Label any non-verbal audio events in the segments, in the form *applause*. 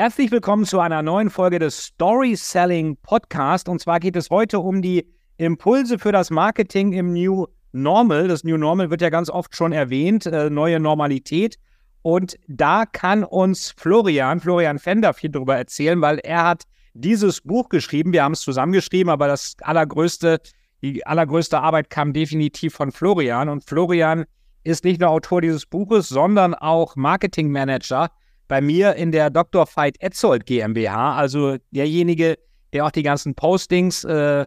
Herzlich willkommen zu einer neuen Folge des Story Selling Podcast. Und zwar geht es heute um die Impulse für das Marketing im New Normal. Das New Normal wird ja ganz oft schon erwähnt, äh, neue Normalität. Und da kann uns Florian, Florian Fender viel darüber erzählen, weil er hat dieses Buch geschrieben. Wir haben es zusammengeschrieben, aber das allergrößte, die allergrößte Arbeit kam definitiv von Florian. Und Florian ist nicht nur Autor dieses Buches, sondern auch Marketing Manager bei mir in der Dr. Veit Etzold GmbH, also derjenige, der auch die ganzen Postings, äh,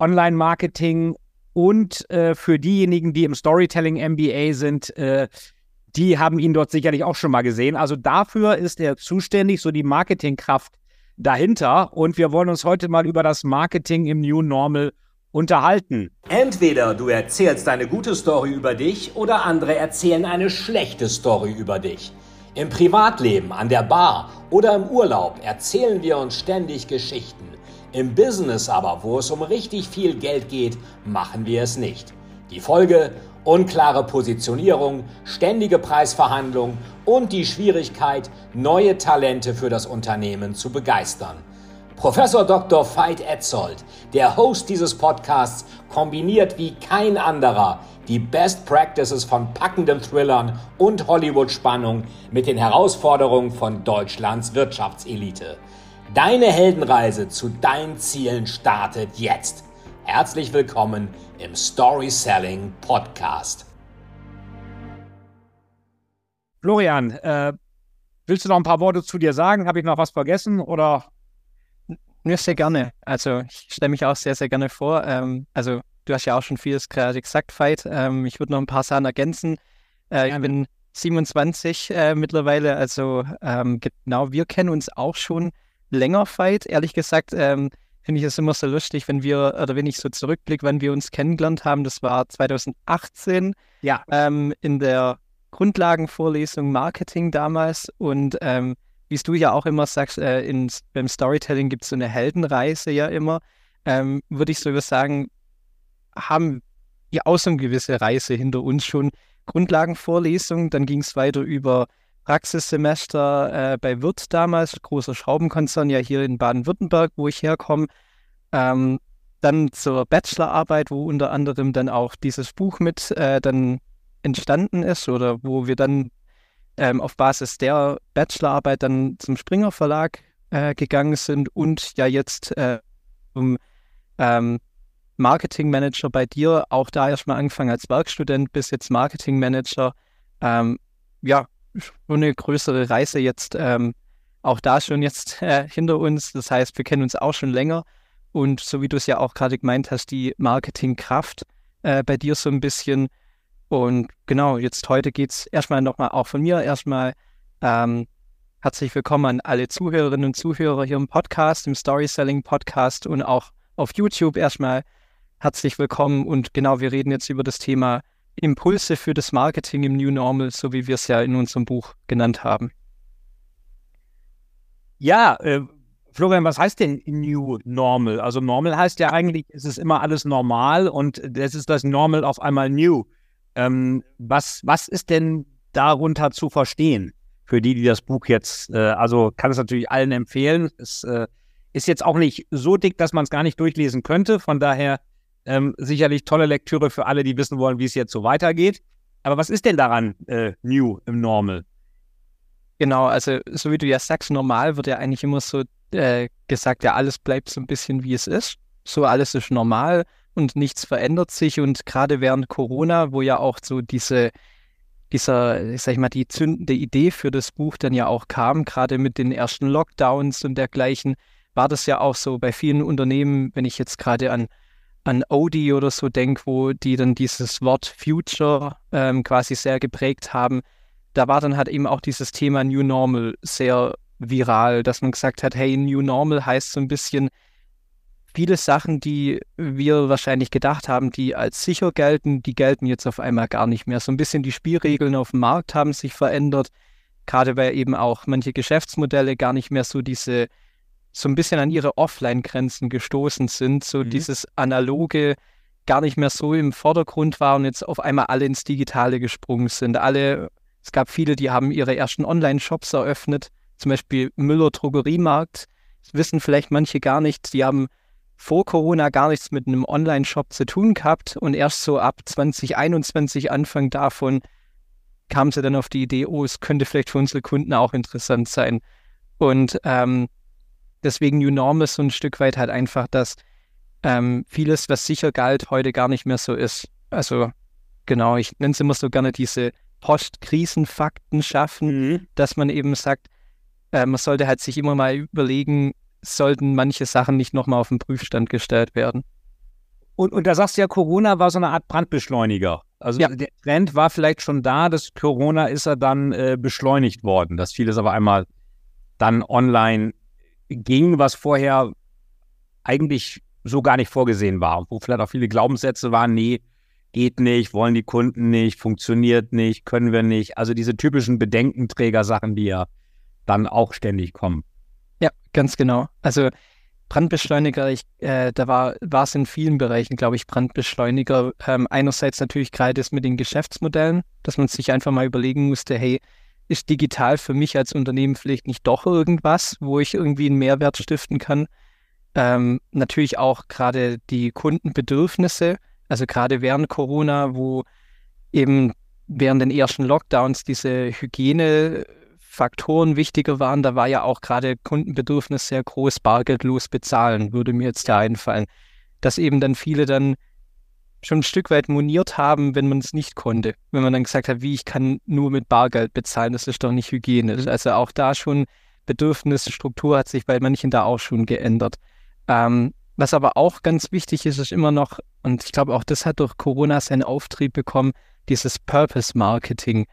Online-Marketing und äh, für diejenigen, die im Storytelling MBA sind, äh, die haben ihn dort sicherlich auch schon mal gesehen. Also dafür ist er zuständig, so die Marketingkraft dahinter. Und wir wollen uns heute mal über das Marketing im New Normal unterhalten. Entweder du erzählst eine gute Story über dich oder andere erzählen eine schlechte Story über dich. Im Privatleben, an der Bar oder im Urlaub erzählen wir uns ständig Geschichten. Im Business aber, wo es um richtig viel Geld geht, machen wir es nicht. Die Folge? Unklare Positionierung, ständige Preisverhandlungen und die Schwierigkeit, neue Talente für das Unternehmen zu begeistern. Professor Dr. Veit Etzold, der Host dieses Podcasts, kombiniert wie kein anderer die Best Practices von packenden Thrillern und Hollywood-Spannung mit den Herausforderungen von Deutschlands Wirtschaftselite. Deine Heldenreise zu deinen Zielen startet jetzt. Herzlich willkommen im Story Selling Podcast. Florian, äh, willst du noch ein paar Worte zu dir sagen? Habe ich noch was vergessen oder? Ja, sehr gerne. Also ich stelle mich auch sehr, sehr gerne vor. Ähm, also Du hast ja auch schon vieles gerade gesagt, Veit. Ähm, ich würde noch ein paar Sachen ergänzen. Äh, ich bin 27 äh, mittlerweile, also ähm, genau, wir kennen uns auch schon länger, Veit. Ehrlich gesagt, ähm, finde ich es immer so lustig, wenn wir, oder wenn ich so zurückblicke, wann wir uns kennengelernt haben. Das war 2018 ja. Ähm, in der Grundlagenvorlesung Marketing damals. Und ähm, wie du ja auch immer sagst, äh, in, beim Storytelling gibt es so eine Heldenreise ja immer. Ähm, würde ich sogar sagen, haben ja auch so eine gewisse Reise hinter uns schon. Grundlagenvorlesung, dann ging es weiter über Praxissemester äh, bei Wirt damals, großer Schraubenkonzern ja hier in Baden-Württemberg, wo ich herkomme. Ähm, dann zur Bachelorarbeit, wo unter anderem dann auch dieses Buch mit äh, dann entstanden ist oder wo wir dann ähm, auf Basis der Bachelorarbeit dann zum Springer Verlag äh, gegangen sind und ja jetzt äh, um ähm, Marketing Manager bei dir, auch da erstmal angefangen als Werkstudent bis jetzt Marketing Manager. Ähm, ja, schon eine größere Reise jetzt ähm, auch da schon jetzt *laughs* äh, hinter uns. Das heißt, wir kennen uns auch schon länger. Und so wie du es ja auch gerade gemeint hast, die Marketingkraft äh, bei dir so ein bisschen. Und genau, jetzt heute geht es erstmal nochmal auch von mir erstmal ähm, herzlich willkommen an alle Zuhörerinnen und Zuhörer hier im Podcast, im Story Selling Podcast und auch auf YouTube erstmal herzlich willkommen. Und genau, wir reden jetzt über das Thema Impulse für das Marketing im New Normal, so wie wir es ja in unserem Buch genannt haben. Ja, äh, Florian, was heißt denn New Normal? Also Normal heißt ja eigentlich, es ist immer alles normal und das ist das Normal auf einmal New. Ähm, was, was ist denn darunter zu verstehen für die, die das Buch jetzt, äh, also kann es natürlich allen empfehlen. Es äh, ist jetzt auch nicht so dick, dass man es gar nicht durchlesen könnte. Von daher ähm, sicherlich tolle Lektüre für alle, die wissen wollen, wie es jetzt so weitergeht. Aber was ist denn daran äh, new im Normal? Genau, also so wie du ja sagst, normal wird ja eigentlich immer so äh, gesagt, ja, alles bleibt so ein bisschen wie es ist. So alles ist normal und nichts verändert sich. Und gerade während Corona, wo ja auch so diese, dieser, ich sag mal, die zündende Idee für das Buch dann ja auch kam, gerade mit den ersten Lockdowns und dergleichen, war das ja auch so bei vielen Unternehmen, wenn ich jetzt gerade an an Odie oder so denke, wo die dann dieses Wort Future ähm, quasi sehr geprägt haben, da war dann halt eben auch dieses Thema New Normal sehr viral, dass man gesagt hat, hey, New Normal heißt so ein bisschen viele Sachen, die wir wahrscheinlich gedacht haben, die als sicher gelten, die gelten jetzt auf einmal gar nicht mehr. So ein bisschen die Spielregeln auf dem Markt haben sich verändert, gerade weil eben auch manche Geschäftsmodelle gar nicht mehr so diese so ein bisschen an ihre Offline-Grenzen gestoßen sind, so mhm. dieses analoge gar nicht mehr so im Vordergrund war und jetzt auf einmal alle ins Digitale gesprungen sind. Alle, es gab viele, die haben ihre ersten Online-Shops eröffnet, zum Beispiel Müller Drogeriemarkt, das wissen vielleicht manche gar nicht, die haben vor Corona gar nichts mit einem Online-Shop zu tun gehabt und erst so ab 2021, Anfang davon, kamen sie dann auf die Idee, oh, es könnte vielleicht für unsere Kunden auch interessant sein. Und ähm, deswegen New Normal so ein Stück weit halt einfach, dass ähm, vieles, was sicher galt, heute gar nicht mehr so ist. Also genau, ich nenne es immer so gerne diese Postkrisenfakten schaffen, mhm. dass man eben sagt, äh, man sollte halt sich immer mal überlegen, sollten manche Sachen nicht nochmal auf den Prüfstand gestellt werden. Und, und da sagst du ja, Corona war so eine Art Brandbeschleuniger. Also ja. der Trend war vielleicht schon da, dass Corona ist er dann äh, beschleunigt worden, dass vieles aber einmal dann online ging, was vorher eigentlich so gar nicht vorgesehen war, wo vielleicht auch viele Glaubenssätze waren, nee, geht nicht, wollen die Kunden nicht, funktioniert nicht, können wir nicht. Also diese typischen Bedenkenträger-Sachen, die ja dann auch ständig kommen. Ja, ganz genau. Also Brandbeschleuniger, ich, äh, da war es in vielen Bereichen, glaube ich, Brandbeschleuniger. Ähm, einerseits natürlich gerade das mit den Geschäftsmodellen, dass man sich einfach mal überlegen musste, hey, ist digital für mich als Unternehmen vielleicht nicht doch irgendwas, wo ich irgendwie einen Mehrwert stiften kann? Ähm, natürlich auch gerade die Kundenbedürfnisse, also gerade während Corona, wo eben während den ersten Lockdowns diese Hygienefaktoren wichtiger waren, da war ja auch gerade Kundenbedürfnis sehr groß, bargeldlos bezahlen, würde mir jetzt da einfallen. Dass eben dann viele dann schon ein Stück weit moniert haben, wenn man es nicht konnte. Wenn man dann gesagt hat, wie ich kann nur mit Bargeld bezahlen, das ist doch nicht hygienisch. Mhm. Also auch da schon Bedürfnisstruktur hat sich bei manchen da auch schon geändert. Ähm, was aber auch ganz wichtig ist, ist immer noch, und ich glaube auch das hat durch Corona seinen Auftrieb bekommen, dieses Purpose-Marketing,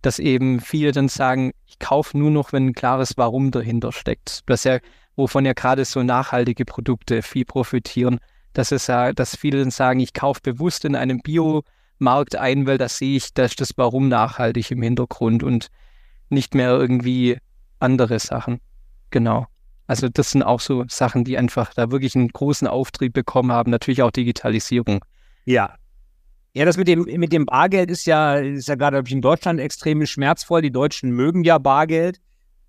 dass eben viele dann sagen, ich kaufe nur noch, wenn ein klares Warum dahinter steckt. Das ja, wovon ja gerade so nachhaltige Produkte viel profitieren. Das ist ja, dass viele sagen, ich kaufe bewusst in einem Biomarkt ein, weil da sehe ich, da ist das Warum nachhaltig im Hintergrund und nicht mehr irgendwie andere Sachen. Genau. Also das sind auch so Sachen, die einfach da wirklich einen großen Auftrieb bekommen haben. Natürlich auch Digitalisierung. Ja. Ja, das mit dem, mit dem Bargeld ist ja, ist ja gerade in Deutschland extrem schmerzvoll. Die Deutschen mögen ja Bargeld.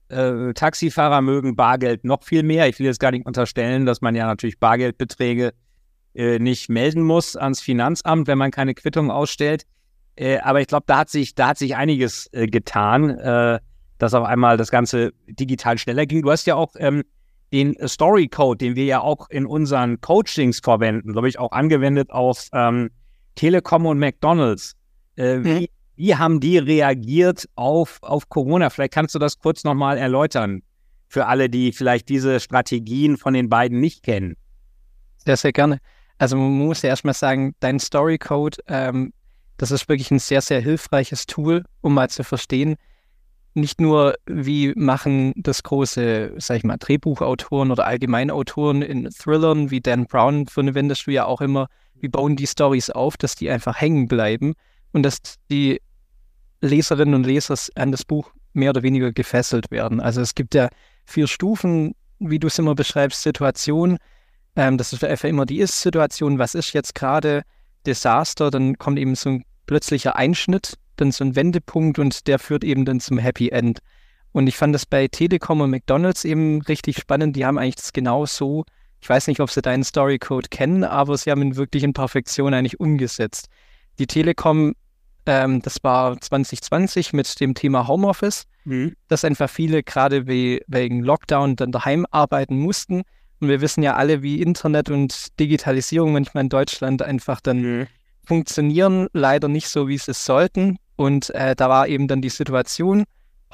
Äh, Taxifahrer mögen Bargeld noch viel mehr. Ich will jetzt gar nicht unterstellen, dass man ja natürlich Bargeldbeträge äh, nicht melden muss ans Finanzamt, wenn man keine Quittung ausstellt. Äh, aber ich glaube, da hat sich, da hat sich einiges äh, getan. Äh, dass auf einmal das Ganze digital schneller ging. Du hast ja auch ähm, den Story Code, den wir ja auch in unseren Coachings verwenden, glaube ich, auch angewendet auf ähm, Telekom und McDonalds. Äh, mhm. wie, wie, haben die reagiert auf, auf Corona? Vielleicht kannst du das kurz nochmal erläutern für alle, die vielleicht diese Strategien von den beiden nicht kennen. Sehr, sehr gerne. Also man muss ja erstmal sagen, dein Story Code, ähm, das ist wirklich ein sehr, sehr hilfreiches Tool, um mal zu verstehen, nicht nur, wie machen das große, sag ich mal, Drehbuchautoren oder Allgemeinautoren in Thrillern wie Dan Brown, verwendest du ja auch immer, wie bauen die Stories auf, dass die einfach hängen bleiben und dass die Leserinnen und Leser an das Buch mehr oder weniger gefesselt werden. Also es gibt ja vier Stufen, wie du es immer beschreibst, Situation. Ähm, das ist einfach immer die Ist-Situation. Was ist jetzt gerade Desaster? Dann kommt eben so ein plötzlicher Einschnitt dann so ein Wendepunkt und der führt eben dann zum Happy End. Und ich fand das bei Telekom und McDonalds eben richtig spannend. Die haben eigentlich das genau so, ich weiß nicht, ob sie deinen Storycode kennen, aber sie haben ihn wirklich in Perfektion eigentlich umgesetzt. Die Telekom, ähm, das war 2020 mit dem Thema Homeoffice, mhm. dass einfach viele gerade we wegen Lockdown dann daheim arbeiten mussten. Und wir wissen ja alle, wie Internet und Digitalisierung manchmal in Deutschland einfach dann mhm. funktionieren, leider nicht so, wie sie es sollten. Und äh, da war eben dann die Situation,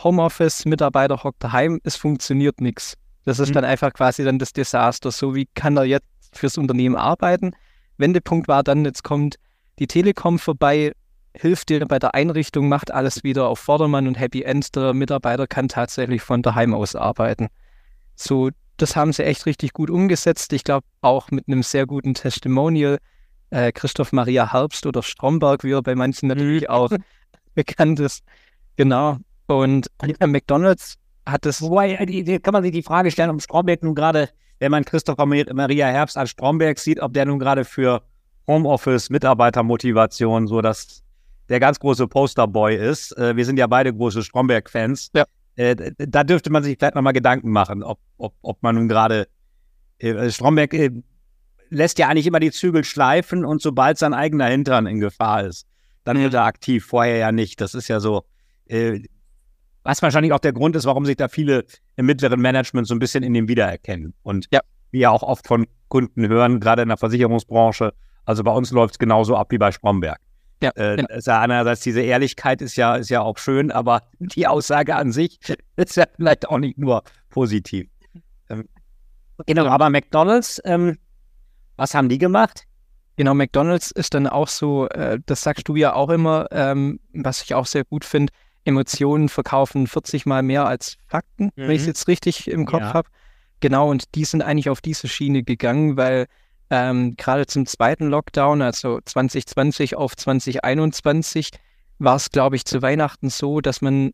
Homeoffice, Mitarbeiter hockt daheim, es funktioniert nichts. Das ist mhm. dann einfach quasi dann das Desaster. So wie kann er jetzt fürs Unternehmen arbeiten? Wendepunkt war dann, jetzt kommt die Telekom vorbei, hilft dir bei der Einrichtung, macht alles wieder auf Vordermann und Happy End. Der Mitarbeiter kann tatsächlich von daheim aus arbeiten. So, das haben sie echt richtig gut umgesetzt. Ich glaube auch mit einem sehr guten Testimonial. Äh, Christoph Maria Herbst oder Stromberg, wie er bei manchen natürlich auch *laughs* bekannt ist. Genau. Und McDonalds hat es. Wobei, äh, kann man sich die Frage stellen, ob Stromberg nun gerade, wenn man Christopher Maria Herbst als Stromberg sieht, ob der nun gerade für Homeoffice, Mitarbeitermotivation so dass der ganz große Posterboy ist. Äh, wir sind ja beide große Stromberg-Fans. Ja. Äh, da dürfte man sich vielleicht nochmal Gedanken machen, ob, ob, ob man nun gerade äh, Stromberg äh, lässt ja eigentlich immer die Zügel schleifen und sobald sein eigener Hintern in Gefahr ist, dann wird er aktiv, vorher ja nicht. Das ist ja so, äh, was wahrscheinlich auch der Grund ist, warum sich da viele im mittleren Management so ein bisschen in dem wiedererkennen. Und ja. wir ja auch oft von Kunden hören, gerade in der Versicherungsbranche, also bei uns läuft es genauso ab wie bei Stromberg. Ja, äh, genau. ist ja einerseits diese Ehrlichkeit ist ja, ist ja auch schön, aber *laughs* die Aussage an sich *laughs* ist ja vielleicht auch nicht nur positiv. Ähm, genau, aber McDonalds, ähm, was haben die gemacht? Genau, McDonalds ist dann auch so, äh, das sagst du ja auch immer, ähm, was ich auch sehr gut finde, Emotionen verkaufen 40 mal mehr als Fakten, mhm. wenn ich es jetzt richtig im Kopf ja. habe. Genau, und die sind eigentlich auf diese Schiene gegangen, weil ähm, gerade zum zweiten Lockdown, also 2020 auf 2021, war es, glaube ich, zu Weihnachten so, dass man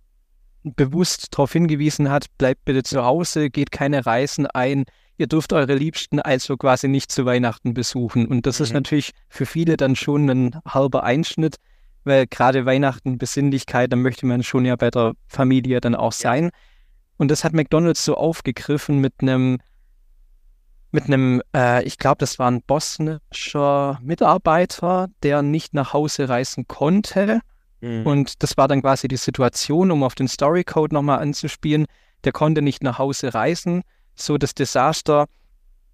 bewusst darauf hingewiesen hat, bleibt bitte zu Hause, geht keine Reisen ein, ihr dürft eure Liebsten also quasi nicht zu Weihnachten besuchen. Und das mhm. ist natürlich für viele dann schon ein halber Einschnitt, weil gerade Weihnachten, Besinnlichkeit, da möchte man schon ja bei der Familie dann auch sein. Und das hat McDonald's so aufgegriffen mit einem mit einem, äh, ich glaube, das war ein bosnischer Mitarbeiter, der nicht nach Hause reisen konnte. Mhm. Und das war dann quasi die Situation, um auf den Storycode nochmal anzuspielen. Der konnte nicht nach Hause reisen. So das Desaster.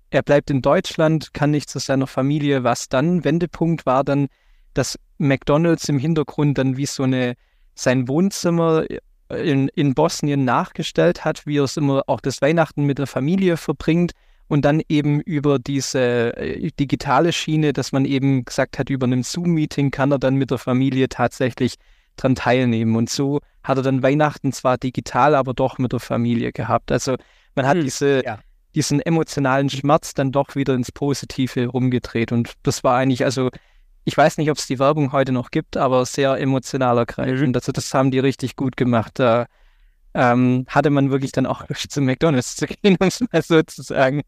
Er bleibt in Deutschland, kann nicht zu seiner Familie. Was dann? Wendepunkt war dann, dass McDonalds im Hintergrund dann wie so eine sein Wohnzimmer in, in Bosnien nachgestellt hat, wie er es immer auch das Weihnachten mit der Familie verbringt und dann eben über diese äh, digitale Schiene, dass man eben gesagt hat, über einem Zoom-Meeting kann er dann mit der Familie tatsächlich dran teilnehmen. Und so hat er dann Weihnachten zwar digital, aber doch mit der Familie gehabt. Also man hat hm, diese, ja. diesen emotionalen Schmerz dann doch wieder ins Positive rumgedreht. Und das war eigentlich, also ich weiß nicht, ob es die Werbung heute noch gibt, aber sehr emotional ergreifend. Mhm. Also das haben die richtig gut gemacht. Da ähm, hatte man wirklich dann auch zu McDonalds zu gehen, *laughs* um es mal so zu sagen.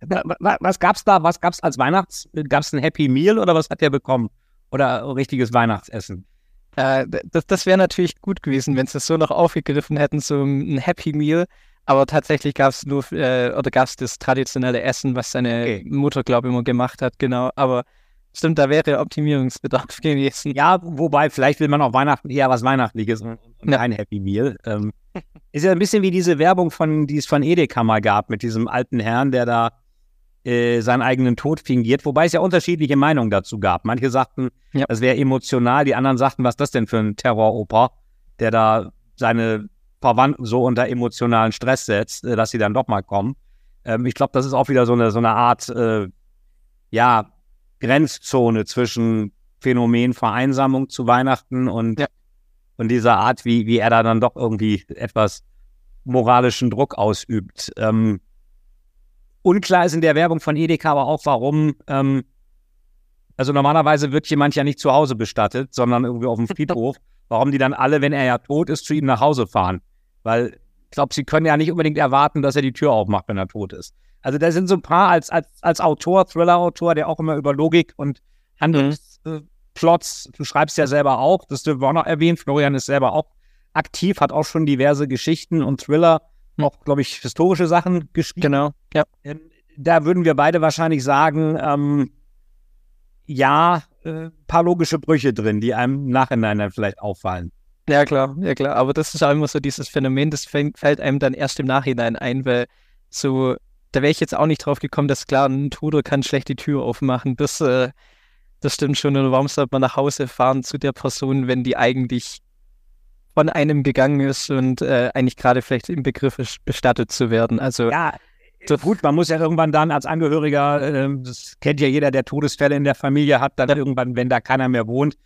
Was gab's da? Was gab's als Weihnachts? Gab's ein Happy Meal oder was hat der bekommen? Oder richtiges Weihnachtsessen? Äh, das das wäre natürlich gut gewesen, wenn sie es so noch aufgegriffen hätten, so ein Happy Meal. Aber tatsächlich gab es nur, äh, oder gab es das traditionelle Essen, was seine okay. Mutter, glaube ich, immer gemacht hat, genau. Aber Stimmt, da wäre Optimierungsbedarf *laughs* gewesen. Ja, wobei, vielleicht will man auch Weihnachten eher was Weihnachtliches und, kein Happy Meal. Ähm, *laughs* ist ja ein bisschen wie diese Werbung, von, die es von Edeka mal gab, mit diesem alten Herrn, der da äh, seinen eigenen Tod fingiert, wobei es ja unterschiedliche Meinungen dazu gab. Manche sagten, ja. das wäre emotional, die anderen sagten, was ist das denn für ein Terroroper, der da seine Verwandten so unter emotionalen Stress setzt, äh, dass sie dann doch mal kommen. Ähm, ich glaube, das ist auch wieder so eine, so eine Art, äh, ja, Grenzzone zwischen Phänomen Vereinsamung zu Weihnachten und, ja. und dieser Art, wie, wie er da dann doch irgendwie etwas moralischen Druck ausübt. Ähm, unklar ist in der Werbung von Edeka aber auch, warum, ähm, also normalerweise wird jemand ja nicht zu Hause bestattet, sondern irgendwie auf dem *laughs* Friedhof. warum die dann alle, wenn er ja tot ist, zu ihm nach Hause fahren? Weil ich glaube, sie können ja nicht unbedingt erwarten, dass er die Tür aufmacht, wenn er tot ist. Also da sind so ein paar als, als, als Autor, Thriller-Autor, der auch immer über Logik und Handlungsplots, mhm. du schreibst ja selber auch, das dürfen wir auch noch erwähnen, Florian ist selber auch aktiv, hat auch schon diverse Geschichten und Thriller, auch, glaube ich, historische Sachen geschrieben. Genau, ja. Ähm, da würden wir beide wahrscheinlich sagen, ähm, ja, äh, paar logische Brüche drin, die einem im Nachhinein dann vielleicht auffallen. Ja, klar, ja klar. Aber das ist auch immer so dieses Phänomen, das fällt einem dann erst im Nachhinein ein, weil so da wäre ich jetzt auch nicht drauf gekommen, dass klar, ein Tudor kann schlecht die Tür aufmachen. Das, äh, das stimmt schon. Und warum sollte man nach Hause fahren zu der Person, wenn die eigentlich von einem gegangen ist und äh, eigentlich gerade vielleicht im Begriff ist, bestattet zu werden? Also ja. Gut, man muss ja irgendwann dann als Angehöriger, äh, das kennt ja jeder, der Todesfälle in der Familie hat, dann irgendwann, wenn da keiner mehr wohnt,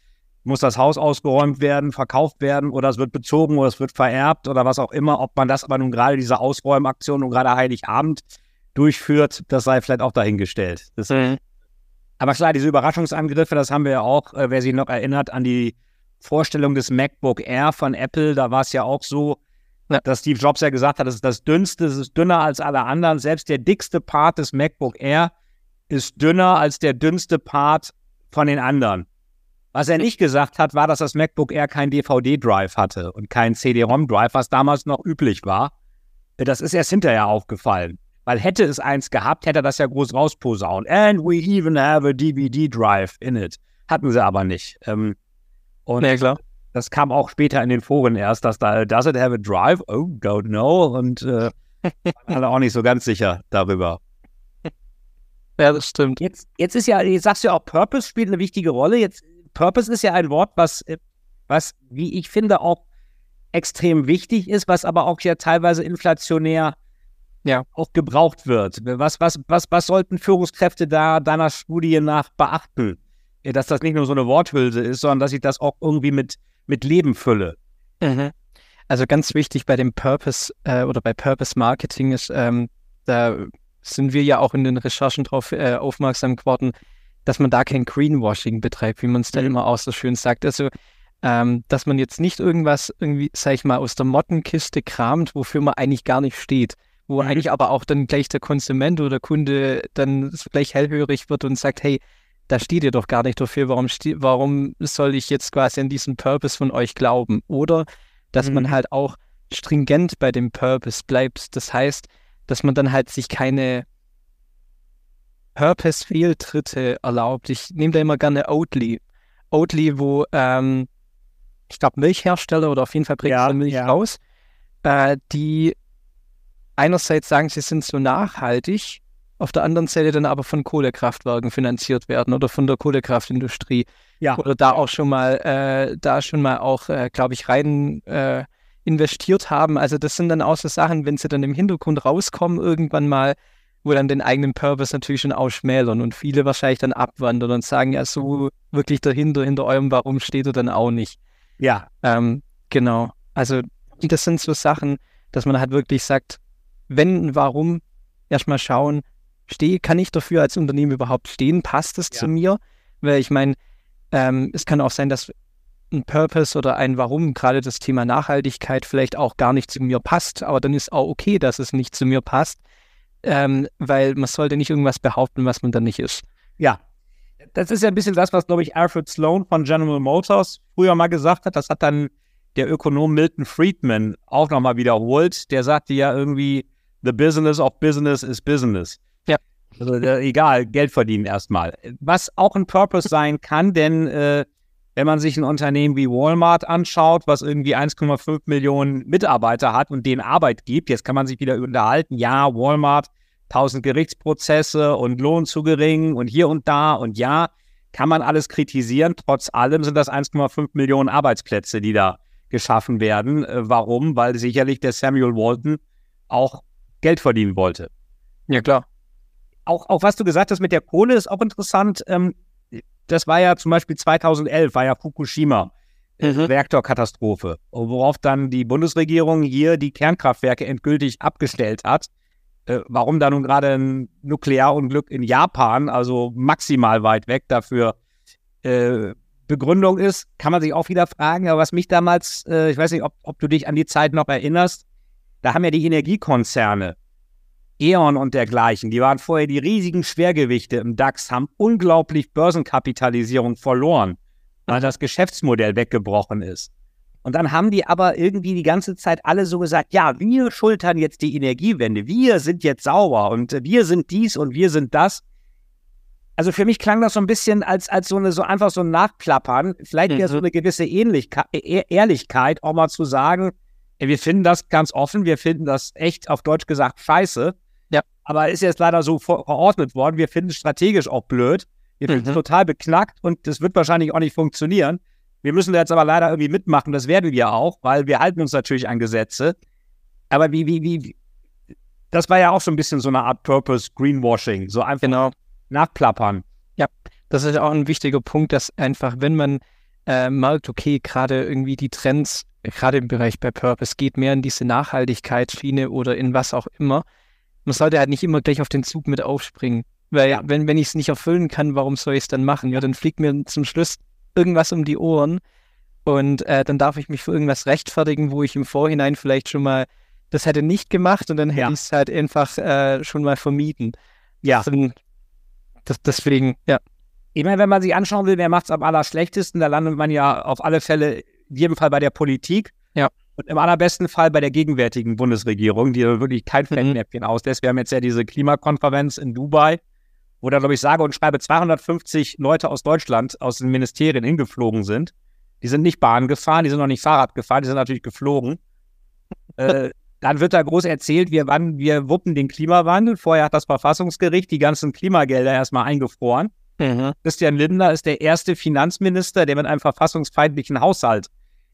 muss das Haus ausgeräumt werden, verkauft werden oder es wird bezogen oder es wird vererbt oder was auch immer. Ob man das aber nun gerade diese Ausräumaktion und gerade Heiligabend durchführt, das sei vielleicht auch dahingestellt. Das, mhm. Aber klar, diese Überraschungsangriffe, das haben wir ja auch, äh, wer sich noch erinnert, an die Vorstellung des MacBook Air von Apple, da war es ja auch so, ja. dass Steve Jobs ja gesagt hat, das ist das dünnste, es ist dünner als alle anderen. Selbst der dickste Part des MacBook Air ist dünner als der dünnste Part von den anderen. Was er nicht gesagt hat, war, dass das MacBook Air kein DVD-Drive hatte und kein CD-ROM-Drive, was damals noch üblich war. Das ist erst hinterher aufgefallen. Weil hätte es eins gehabt, hätte er das ja groß rausposaunt. And we even have a DVD-Drive in it. Hatten sie aber nicht. Ähm, und ja, klar. das kam auch später in den Foren erst, dass da, does it have a drive? Oh, don't know. Und äh, alle auch nicht so ganz sicher darüber. *laughs* Ja, das stimmt. Jetzt, jetzt ist ja, jetzt sagst du ja auch, Purpose spielt eine wichtige Rolle. Jetzt, Purpose ist ja ein Wort, was, äh, was, wie ich finde, auch extrem wichtig ist, was aber auch ja teilweise inflationär ja. auch gebraucht wird. Was, was, was, was sollten Führungskräfte da deiner Studie nach beachten? Dass das nicht nur so eine Worthülse ist, sondern dass ich das auch irgendwie mit, mit Leben fülle. Mhm. Also ganz wichtig bei dem Purpose äh, oder bei Purpose Marketing ist, ähm, da sind wir ja auch in den Recherchen darauf äh, aufmerksam geworden, dass man da kein Greenwashing betreibt, wie man es dann mhm. immer auch so schön sagt. Also ähm, dass man jetzt nicht irgendwas irgendwie, sag ich mal, aus der Mottenkiste kramt, wofür man eigentlich gar nicht steht wo mhm. eigentlich aber auch dann gleich der Konsument oder der Kunde dann gleich hellhörig wird und sagt, hey, da steht ihr doch gar nicht dafür, warum, warum soll ich jetzt quasi an diesen Purpose von euch glauben? Oder dass mhm. man halt auch stringent bei dem Purpose bleibt. Das heißt, dass man dann halt sich keine Purpose-Fehltritte erlaubt. Ich nehme da immer gerne Oatly. Oatly, wo ähm, ich glaube Milchhersteller oder auf jeden Fall bringt ja, Milch ja. raus, äh, die einerseits sagen, sie sind so nachhaltig, auf der anderen Seite dann aber von Kohlekraftwerken finanziert werden oder von der Kohlekraftindustrie. Ja. Oder da auch schon mal, äh, da schon mal auch, äh, glaube ich, rein äh, investiert haben. Also das sind dann auch so Sachen, wenn sie dann im Hintergrund rauskommen, irgendwann mal, wo dann den eigenen Purpose natürlich schon ausschmälern und viele wahrscheinlich dann abwandern und sagen, ja, so wirklich dahinter, hinter eurem Warum steht er dann auch nicht. Ja. Ähm, genau. Also das sind so Sachen, dass man halt wirklich sagt, wenn, warum, erstmal schauen, stehe, kann ich dafür als Unternehmen überhaupt stehen? Passt es ja. zu mir? Weil ich meine, ähm, es kann auch sein, dass ein Purpose oder ein Warum, gerade das Thema Nachhaltigkeit, vielleicht auch gar nicht zu mir passt, aber dann ist auch okay, dass es nicht zu mir passt, ähm, weil man sollte nicht irgendwas behaupten, was man dann nicht ist. Ja, das ist ja ein bisschen das, was, glaube ich, Alfred Sloan von General Motors früher mal gesagt hat. Das hat dann der Ökonom Milton Friedman auch nochmal wiederholt. Der sagte ja irgendwie, the business of business is business. Ja. Also äh, egal, Geld verdienen erstmal. Was auch ein Purpose sein kann, denn äh, wenn man sich ein Unternehmen wie Walmart anschaut, was irgendwie 1,5 Millionen Mitarbeiter hat und denen Arbeit gibt, jetzt kann man sich wieder unterhalten, ja, Walmart, 1000 Gerichtsprozesse und Lohn zu gering und hier und da und ja, kann man alles kritisieren. Trotz allem sind das 1,5 Millionen Arbeitsplätze, die da geschaffen werden. Äh, warum? Weil sicherlich der Samuel Walton auch Geld verdienen wollte. Ja, klar. Auch, auch was du gesagt hast mit der Kohle ist auch interessant. Ähm, das war ja zum Beispiel 2011, war ja Fukushima. Äh, mhm. Reaktorkatastrophe, worauf dann die Bundesregierung hier die Kernkraftwerke endgültig abgestellt hat. Äh, warum da nun gerade ein Nuklearunglück in Japan, also maximal weit weg, dafür äh, Begründung ist, kann man sich auch wieder fragen. Aber was mich damals, äh, ich weiß nicht, ob, ob du dich an die Zeit noch erinnerst, da haben ja die Energiekonzerne, E.ON und dergleichen, die waren vorher die riesigen Schwergewichte im DAX, haben unglaublich Börsenkapitalisierung verloren, weil das Geschäftsmodell weggebrochen ist. Und dann haben die aber irgendwie die ganze Zeit alle so gesagt, ja, wir schultern jetzt die Energiewende, wir sind jetzt sauber und wir sind dies und wir sind das. Also für mich klang das so ein bisschen als, als so eine, so einfach so ein Nachplappern, vielleicht ja mhm. so eine gewisse Ähnlichkeit, Ehrlichkeit, auch mal zu sagen, wir finden das ganz offen, wir finden das echt auf Deutsch gesagt scheiße. Ja. Aber ist jetzt leider so verordnet worden. Wir finden es strategisch auch blöd. Wir finden es mhm. total beknackt und das wird wahrscheinlich auch nicht funktionieren. Wir müssen jetzt aber leider irgendwie mitmachen, das werden wir auch, weil wir halten uns natürlich an Gesetze. Aber wie, wie, wie, das war ja auch so ein bisschen so eine Art Purpose Greenwashing, so einfach genau. nachplappern. Ja, das ist auch ein wichtiger Punkt, dass einfach, wenn man äh, merkt, okay, gerade irgendwie die Trends gerade im Bereich bei Purpose, geht mehr in diese Nachhaltigkeitsschiene oder in was auch immer. Man sollte halt nicht immer gleich auf den Zug mit aufspringen. Weil ja. wenn, wenn ich es nicht erfüllen kann, warum soll ich es dann machen? Ja, dann fliegt mir zum Schluss irgendwas um die Ohren und äh, dann darf ich mich für irgendwas rechtfertigen, wo ich im Vorhinein vielleicht schon mal das hätte nicht gemacht und dann hätte ja. ich es halt einfach äh, schon mal vermieden. Ja. Das, deswegen, ja. Ich meine, wenn man sich anschauen will, wer macht es am allerschlechtesten, da landet man ja auf alle Fälle in jedem Fall bei der Politik. Ja. Und im allerbesten Fall bei der gegenwärtigen Bundesregierung, die wirklich kein Mhm. Fettnäpfchen auslässt. Wir haben jetzt ja diese Klimakonferenz in Dubai, wo da, glaube ich, sage und schreibe 250 Leute aus Deutschland, aus den Ministerien hingeflogen sind. Die sind nicht Bahn gefahren, die sind noch nicht Fahrrad gefahren, die sind natürlich geflogen. *laughs* äh, dann wird da groß erzählt, wir, wir wuppen den Klimawandel. Vorher hat das Verfassungsgericht die ganzen Klimagelder erstmal eingefroren. Mhm. Christian Lindner ist der erste Finanzminister, der mit einem verfassungsfeindlichen Haushalt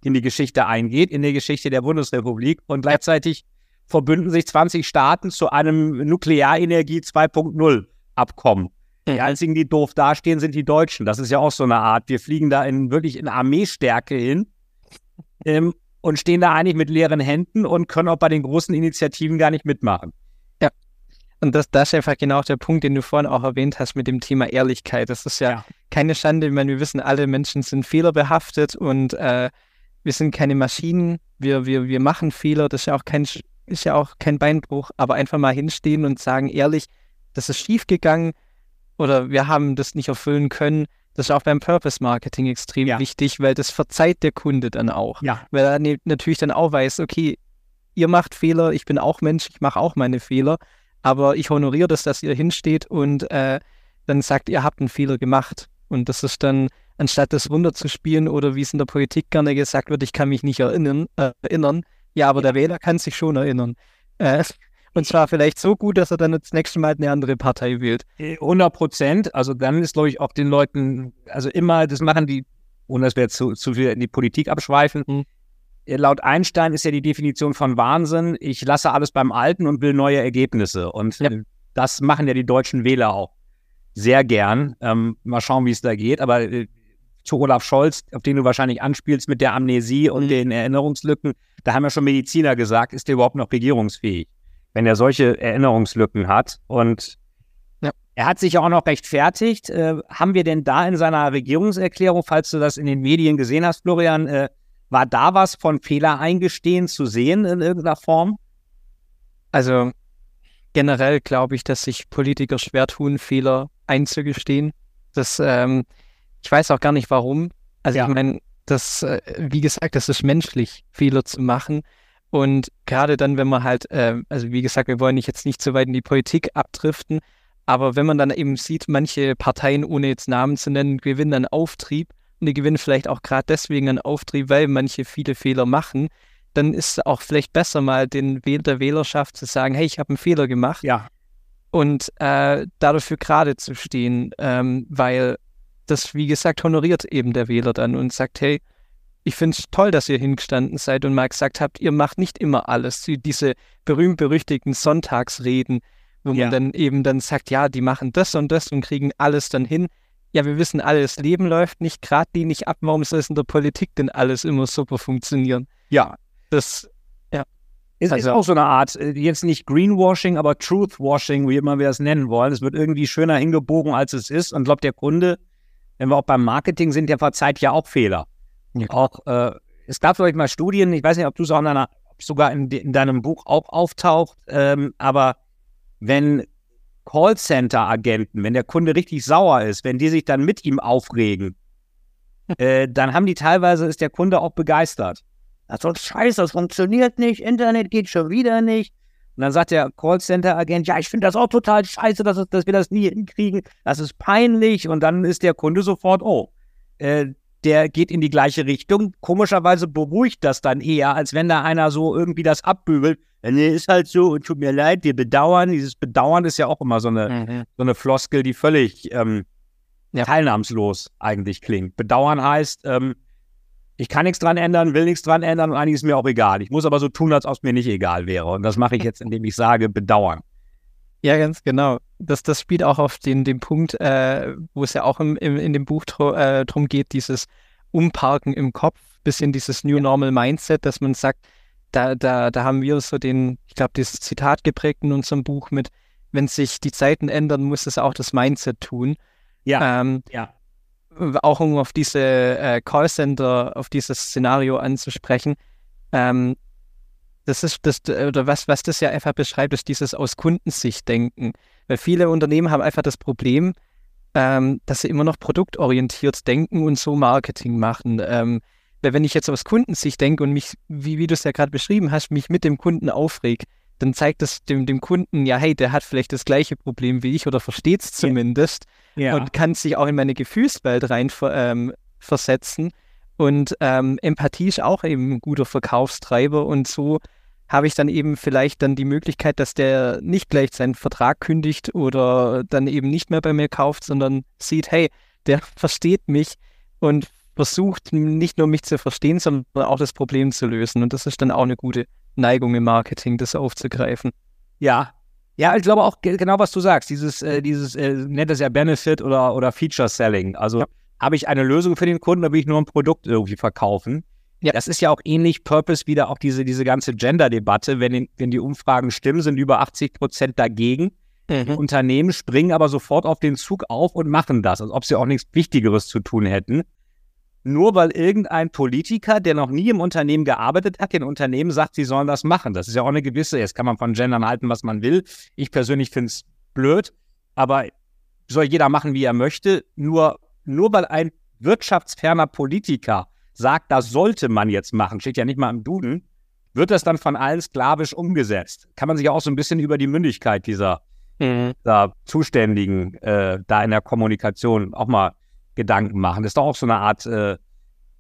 in die Geschichte eingeht, in die Geschichte der Bundesrepublik. Und gleichzeitig verbünden sich 20 Staaten zu einem Nuklearenergie 2.0 Abkommen. Die Mhm. einzigen, die doof dastehen, sind die Deutschen. Das ist ja auch so eine Art. Wir fliegen da in, wirklich in Armeestärke hin ähm, und stehen da eigentlich mit leeren Händen und können auch bei den großen Initiativen gar nicht mitmachen. Und das, das ist einfach genau der Punkt, den du vorhin auch erwähnt hast mit dem Thema Ehrlichkeit. Das ist ja, Ja. keine Schande. Ich meine, wir wissen, alle Menschen sind fehlerbehaftet und äh, wir sind keine Maschinen. Wir, wir, wir machen Fehler. Das ist ja auch kein, ist ja auch kein Beinbruch. Aber einfach mal hinstehen und sagen, ehrlich, das ist schiefgegangen oder wir haben das nicht erfüllen können. Das ist auch beim Purpose Marketing extrem Ja. wichtig, weil das verzeiht der Kunde dann auch. Ja. Weil er ne- natürlich dann auch weiß, okay, ihr macht Fehler, ich bin auch Mensch, ich mache auch meine Fehler, aber ich honoriere das, dass ihr hinsteht und äh, dann sagt, ihr habt einen Fehler gemacht. Und das ist dann, anstatt das runterzuspielen oder wie es in der Politik gerne gesagt wird, ich kann mich nicht erinnern, äh, erinnern. Ja, aber der Wähler kann sich schon erinnern. Äh, *laughs* und zwar vielleicht so gut, dass er dann das nächste Mal eine andere Partei wählt. Äh, 100 Prozent. Also dann ist, glaube ich, auch den Leuten, also immer, das machen die, ohne dass wir jetzt zu, zu viel in die Politik abschweifen. Mhm. Laut Einstein ist ja die Definition von Wahnsinn, ich lasse alles beim Alten und will neue Ergebnisse. Und Ja. äh, das machen ja die deutschen Wähler auch sehr gern. Ähm, mal schauen, wie es da geht. Aber äh, zu Olaf Scholz, auf den du wahrscheinlich anspielst mit der Amnesie und Mhm. den Erinnerungslücken, da haben ja schon Mediziner gesagt, ist der überhaupt noch regierungsfähig, wenn er solche Erinnerungslücken hat. Und Ja. er hat sich ja auch noch rechtfertigt. Äh, haben wir denn da in seiner Regierungserklärung, falls du das in den Medien gesehen hast, Florian, äh, war da was von Fehler eingestehen zu sehen in irgendeiner Form? Also generell glaube ich, dass sich Politiker schwer tun, Fehler einzugestehen. Das, ähm, ich weiß auch gar nicht warum. Also Ja. ich meine, das, äh, wie gesagt, das ist menschlich, Fehler zu machen. Und gerade dann, wenn man halt, äh, also wie gesagt, wir wollen jetzt nicht so weit in die Politik abdriften, aber wenn man dann eben sieht, manche Parteien, ohne jetzt Namen zu nennen, gewinnen an Auftrieb und die gewinnen vielleicht auch gerade deswegen an Auftrieb, weil manche viele Fehler machen, dann ist es auch vielleicht besser mal den Wähl der Wählerschaft zu sagen, hey, ich habe einen Fehler gemacht Ja. und äh, dafür gerade zu stehen, ähm, weil das, wie gesagt, honoriert eben der Wähler dann und sagt, hey, ich finde es toll, dass ihr hingestanden seid und mal gesagt habt, ihr macht nicht immer alles. Die- Diese berühmt-berüchtigten Sonntagsreden, wo Ja. man dann eben dann sagt, ja, die machen das und das und kriegen alles dann hin. Ja, wir wissen alle, das Leben läuft nicht geradlinig ab. Warum soll es in der Politik denn alles immer super funktionieren? Ja. Das, Ist, ist Also- auch so eine Art, äh, jetzt nicht Greenwashing, aber Truthwashing, wie immer wir das nennen wollen. Es wird irgendwie schöner hingebogen, als es ist. Und glaubt der Kunde, wenn wir auch beim Marketing sind, der verzeiht ja auch Fehler. Auch, äh, es gab vielleicht mal Studien, ich weiß nicht, ob du es auch in deiner, es sogar in, de, in deinem Buch auch auftaucht, ähm, aber wenn Callcenter-Agenten, wenn der Kunde richtig sauer ist, wenn die sich dann mit ihm aufregen, *laughs* äh, dann haben die teilweise, ist der Kunde auch begeistert. Das ist so ein Scheiß, das funktioniert nicht, Internet geht schon wieder nicht. Und dann sagt der Callcenter-Agent, ja, ich finde das auch total scheiße, dass, dass wir das nie hinkriegen. Das ist peinlich. Und dann ist der Kunde sofort, oh, äh, der geht in die gleiche Richtung. Komischerweise beruhigt das dann eher, als wenn da einer so irgendwie das abbügelt. Nee, ist halt so und tut mir leid, wir bedauern. Dieses Bedauern ist ja auch immer so eine, so eine Floskel, die völlig ähm, Ja. teilnahmslos eigentlich klingt. Bedauern heißt, ähm, ich kann nichts dran ändern, will nichts dran ändern und eigentlich ist mir auch egal. Ich muss aber so tun, als ob es mir nicht egal wäre. Und das mache ich jetzt, indem ich sage, bedauern. Ja, ganz genau. Das, das spielt auch auf den, den Punkt, äh, wo es ja auch im, im, in dem Buch äh, drum geht, dieses Umparken im Kopf, bisschen dieses New Normal Mindset, dass man sagt, da, da, da haben wir so den, ich glaube, dieses Zitat geprägt in unserem Buch mit, wenn sich die Zeiten ändern, muss es auch das Mindset tun. Ja, Ähm, ja. auch um auf diese äh, Callcenter, auf dieses Szenario anzusprechen, ähm, das ist das, oder was, was das ja einfach beschreibt, ist dieses aus Kundensicht denken. Weil viele Unternehmen haben einfach das Problem, ähm, dass sie immer noch produktorientiert denken und so Marketing machen. Ähm, weil wenn ich jetzt aus Kundensicht denke und mich, wie, wie du es ja gerade beschrieben hast, mich mit dem Kunden aufreg, dann zeigt das dem, dem Kunden ja, hey, der hat vielleicht das gleiche Problem wie ich oder versteht es zumindest ja. und kann sich auch in meine Gefühlswelt rein ähm, versetzen. Und ähm, Empathie ist auch eben ein guter Verkaufstreiber und so habe ich dann eben vielleicht dann die Möglichkeit, dass der nicht gleich seinen Vertrag kündigt oder dann eben nicht mehr bei mir kauft, sondern sieht, hey, der *laughs* versteht mich und versucht nicht nur mich zu verstehen, sondern auch das Problem zu lösen. Und das ist dann auch eine gute Neigung im Marketing, das aufzugreifen. Ja. Ja, ich glaube auch genau, was du sagst. Dieses, äh, dieses, äh, nennt es ja Benefit oder, oder Feature Selling. Also ja. habe ich eine Lösung für den Kunden, oder will ich nur ein Produkt irgendwie verkaufen? Ja. Das ist ja auch ähnlich Purpose wieder auch diese, diese ganze Gender-Debatte. Wenn, wenn die Umfragen stimmen, sind über 80 Prozent dagegen. Mhm. Unternehmen springen aber sofort auf den Zug auf und machen das, als ob sie auch nichts Wichtigeres zu tun hätten nur weil irgendein Politiker, der noch nie im Unternehmen gearbeitet hat, den Unternehmen sagt, sie sollen das machen. Das ist ja auch eine gewisse, jetzt kann man von Gendern halten, was man will. Ich persönlich finde es blöd, aber soll jeder machen, wie er möchte. Nur, nur weil ein wirtschaftsferner Politiker sagt, das sollte man jetzt machen, steht ja nicht mal im Duden, wird das dann von allen sklavisch umgesetzt. Kann man sich auch so ein bisschen über die Mündigkeit dieser, mhm. dieser Zuständigen äh, da in der Kommunikation auch mal Gedanken machen. Das ist doch auch so eine Art, äh,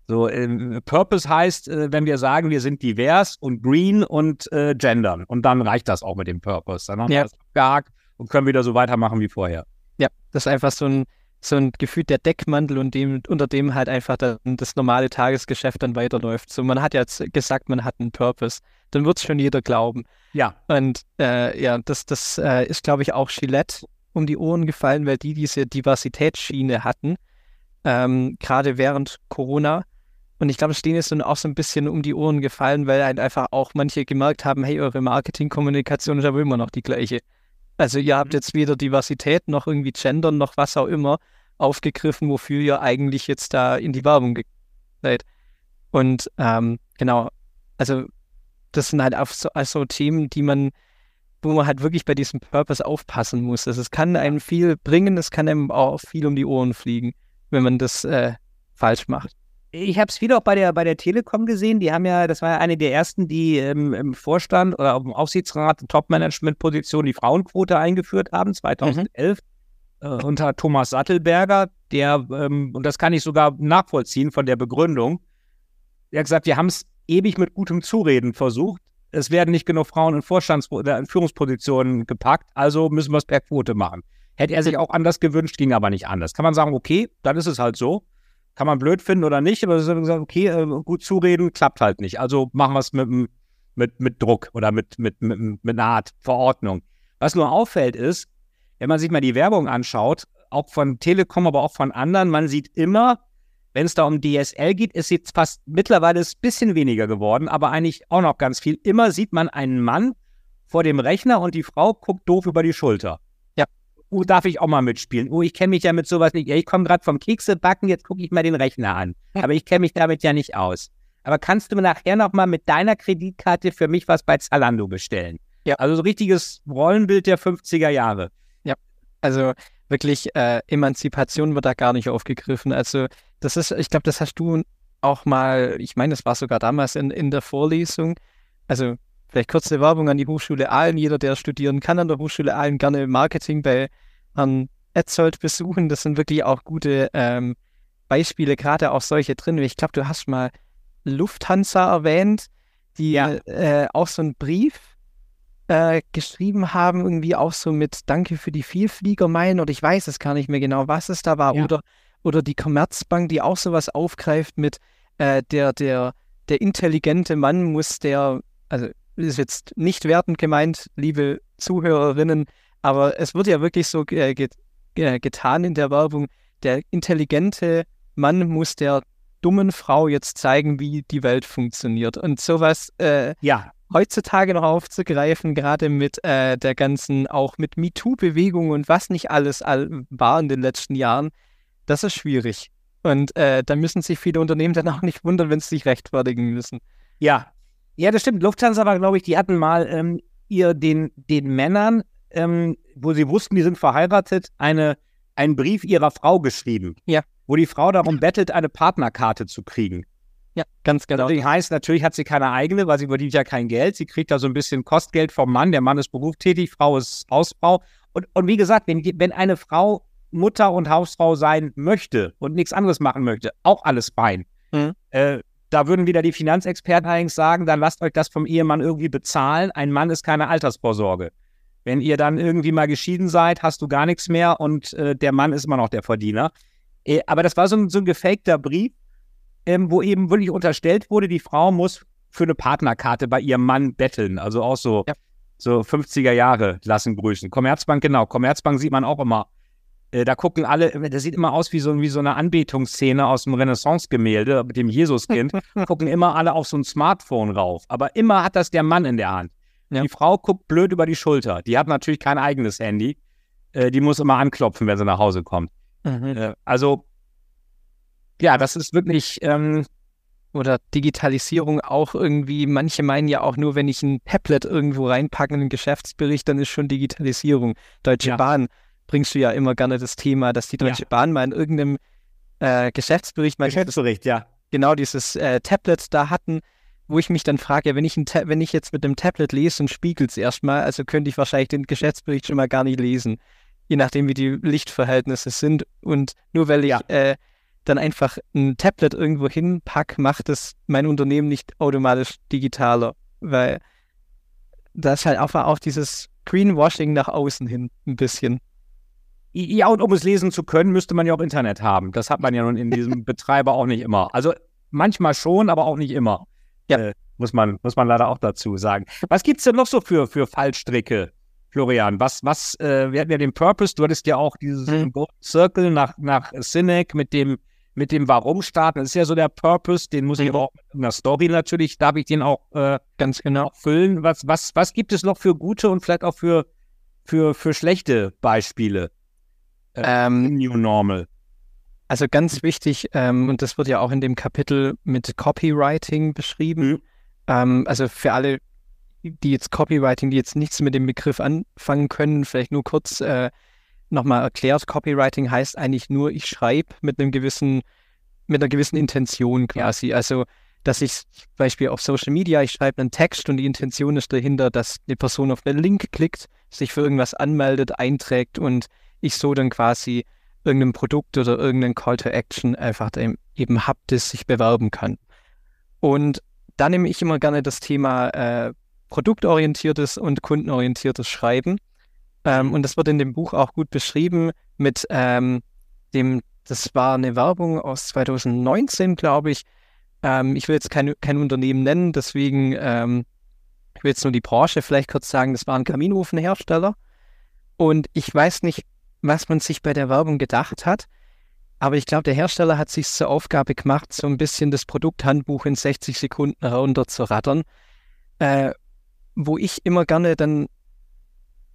so äh, Purpose heißt, äh, wenn wir sagen, wir sind divers und green und äh, gendern. Und dann reicht das auch mit dem Purpose. Dann haben ja. wir das abgehakt und können wieder so weitermachen wie vorher. Ja, das ist einfach so ein, so ein Gefühl der Deckmantel und dem, unter dem halt einfach dann das normale Tagesgeschäft dann weiterläuft. So, man hat jetzt gesagt, man hat einen Purpose. Dann wird es schon jeder glauben. Ja. Und äh, ja, das, das äh, ist, glaube ich, auch Gillette um die Ohren gefallen, weil die diese Diversitätsschiene hatten ähm, gerade während Corona. Und ich glaube, es denen ist dann auch so ein bisschen um die Ohren gefallen, weil halt einfach auch manche gemerkt haben, hey, eure Marketingkommunikation ist aber immer noch die gleiche. Also ihr habt mhm. jetzt weder Diversität noch irgendwie Gendern noch was auch immer aufgegriffen, wofür ihr eigentlich jetzt da in die Werbung seid. Und ähm, genau, also das sind halt auch so, also Themen, die man, wo man halt wirklich bei diesem Purpose aufpassen muss. Also es kann einem viel bringen, es kann einem auch viel um die Ohren fliegen wenn man das äh, falsch macht. Ich habe es wieder auch bei der, bei der Telekom gesehen. Die haben ja, das war ja eine der ersten, die ähm, im Vorstand oder dem Aufsichtsrat Top-Management-Position die Frauenquote eingeführt haben, 2011, mhm. äh, unter Thomas Sattelberger, der, ähm, und das kann ich sogar nachvollziehen von der Begründung, der hat gesagt, wir haben es ewig mit gutem Zureden versucht. Es werden nicht genug Frauen in Vorstands- oder in Führungspositionen gepackt, also müssen wir es per Quote machen. Hätte er sich auch anders gewünscht, ging aber nicht anders. Kann man sagen, okay, dann ist es halt so. Kann man blöd finden oder nicht, aber es ist okay, äh, gut zureden, klappt halt nicht. Also machen wir es mit, mit, mit Druck oder mit, mit, mit, mit einer Art Verordnung. Was nur auffällt ist, wenn man sich mal die Werbung anschaut, auch von Telekom, aber auch von anderen, man sieht immer, wenn es da um DSL geht, ist jetzt fast mittlerweile ein bisschen weniger geworden, aber eigentlich auch noch ganz viel. Immer sieht man einen Mann vor dem Rechner und die Frau guckt doof über die Schulter oh, darf ich auch mal mitspielen? Oh, ich kenne mich ja mit sowas nicht. Ich komme gerade vom Kekse backen, jetzt gucke ich mal den Rechner an. Aber ich kenne mich damit ja nicht aus. Aber kannst du mir nachher nochmal mit deiner Kreditkarte für mich was bei Zalando bestellen? Ja. Also so richtiges Rollenbild der 50er Jahre. Ja, also wirklich äh, Emanzipation wird da gar nicht aufgegriffen. Also das ist, ich glaube, das hast du auch mal, ich meine, das war sogar damals in, in der Vorlesung. Also Vielleicht kurze Werbung an die Hochschule Aalen. Jeder, der studieren kann an der Hochschule Aalen, gerne Marketing bei Herrn Etzold besuchen. Das sind wirklich auch gute ähm, Beispiele, gerade auch solche drin. Ich glaube, du hast mal Lufthansa erwähnt, die ja. äh, auch so einen Brief äh, geschrieben haben, irgendwie auch so mit Danke für die Vielfliegermeilen oder ich weiß es gar nicht mehr genau, was es da war. Ja. Oder, oder die Commerzbank, die auch sowas aufgreift mit äh, der, der, der intelligente Mann muss der, also ist jetzt nicht wertend gemeint, liebe Zuhörerinnen, aber es wird ja wirklich so äh, get, äh, getan in der Werbung. Der intelligente Mann muss der dummen Frau jetzt zeigen, wie die Welt funktioniert. Und sowas äh, ja. heutzutage noch aufzugreifen, gerade mit äh, der ganzen, auch mit MeToo-Bewegung und was nicht alles all war in den letzten Jahren, das ist schwierig. Und äh, da müssen sich viele Unternehmen dann auch nicht wundern, wenn sie sich rechtfertigen müssen. Ja, ja, das stimmt. Lufthansa war, glaube ich, die hatten mal ähm, ihr den, den Männern, ähm, wo sie wussten, die sind verheiratet, eine, einen Brief ihrer Frau geschrieben, Ja. wo die Frau darum bettelt, eine Partnerkarte zu kriegen. Ja, ganz genau. Das heißt, natürlich hat sie keine eigene, weil sie verdient ja kein Geld. Sie kriegt da so ein bisschen Kostgeld vom Mann. Der Mann ist berufstätig, Frau ist Hausfrau. Und, und wie gesagt, wenn, wenn eine Frau Mutter und Hausfrau sein möchte und nichts anderes machen möchte, auch alles fein. Mhm. Äh, da würden wieder die Finanzexperten allerdings sagen, dann lasst euch das vom Ehemann irgendwie bezahlen. Ein Mann ist keine Altersvorsorge. Wenn ihr dann irgendwie mal geschieden seid, hast du gar nichts mehr und äh, der Mann ist immer noch der Verdiener. Äh, aber das war so ein, so ein gefakter Brief, ähm, wo eben wirklich unterstellt wurde, die Frau muss für eine Partnerkarte bei ihrem Mann betteln. Also auch so, Ja. so 50er Jahre lassen grüßen. Commerzbank, genau. Commerzbank sieht man auch immer. Äh, da gucken alle, das sieht immer aus wie so, wie so eine Anbetungsszene aus dem Renaissance-Gemälde mit dem Jesuskind. *laughs* gucken immer alle auf so ein Smartphone rauf. Aber immer hat das der Mann in der Hand. Ja. Die Frau guckt blöd über die Schulter. Die hat natürlich kein eigenes Handy. Äh, die muss immer anklopfen, wenn sie nach Hause kommt. Mhm. Äh, also, ja, das ist wirklich, ähm, Oder Digitalisierung auch irgendwie, manche meinen ja auch nur, wenn ich ein Tablet irgendwo reinpacke in einen Geschäftsbericht, dann ist schon Digitalisierung. Deutsche Ja. Bahn bringst du ja immer gerne das Thema, dass die Deutsche Bahn mal in irgendeinem äh, Geschäftsbericht mal Geschäftsbericht, ja. genau dieses äh, Tablet da hatten, wo ich mich dann frage, ja, wenn ich, ein Ta wenn ich jetzt mit dem Tablet lese und spiegelt es erstmal, also könnte ich wahrscheinlich den Geschäftsbericht schon mal gar nicht lesen, je nachdem, wie die Lichtverhältnisse sind. Und nur weil ich Ja. äh, dann einfach ein Tablet irgendwo hinpack, macht es mein Unternehmen nicht automatisch digitaler, weil da ist halt einfach auch dieses Greenwashing nach außen hin ein bisschen. Ja, und um es lesen zu können, müsste man ja auch Internet haben. Das hat man ja nun in diesem *laughs* Betreiber auch nicht immer. Also manchmal schon, aber auch nicht immer. Ja. Äh, muss, man, muss man leider auch dazu sagen. Was gibt es denn noch so für, für Fallstricke, Florian? Was, was, äh, wir hatten ja den Purpose, du hattest ja auch dieses. Golden Circle nach, nach Cynic mit dem, mit dem Warum starten. Das ist ja so der Purpose, den muss ich Mhm. aber auch mit einer Story natürlich, darf ich den auch äh, Ganz genau. füllen. Was, was, was gibt es noch für gute und vielleicht auch für, für, für schlechte Beispiele Ähm, im New Normal? Also ganz wichtig, ähm, und das wird ja auch in dem Kapitel mit Copywriting beschrieben. Mhm. Ähm, also für alle, die jetzt Copywriting, die jetzt nichts mit dem Begriff anfangen können, vielleicht nur kurz äh, nochmal erklärt. Copywriting heißt eigentlich nur, ich schreibe mit einem gewissen, mit einer gewissen Intention quasi. Also, dass ich zum Beispiel auf Social Media, ich schreibe einen Text und die Intention ist dahinter, dass eine Person auf einen Link klickt, sich für irgendwas anmeldet, einträgt und ich so dann quasi irgendein Produkt oder irgendein Call to Action einfach eben hab, das sich bewerben kann. Und da nehme ich immer gerne das Thema äh, produktorientiertes und kundenorientiertes Schreiben. Ähm, und das wird in dem Buch auch gut beschrieben mit ähm, dem, das war eine Werbung aus 2019, glaube ich. Ähm, ich will jetzt kein, kein Unternehmen nennen, deswegen, ähm, ich will jetzt nur die Branche vielleicht kurz sagen, das war ein Kaminofenhersteller. Und ich weiß nicht, was man sich bei der Werbung gedacht hat, aber ich glaube, der Hersteller hat sich zur Aufgabe gemacht, so ein bisschen das Produkthandbuch in 60 Sekunden herunterzurattern, äh, wo ich immer gerne dann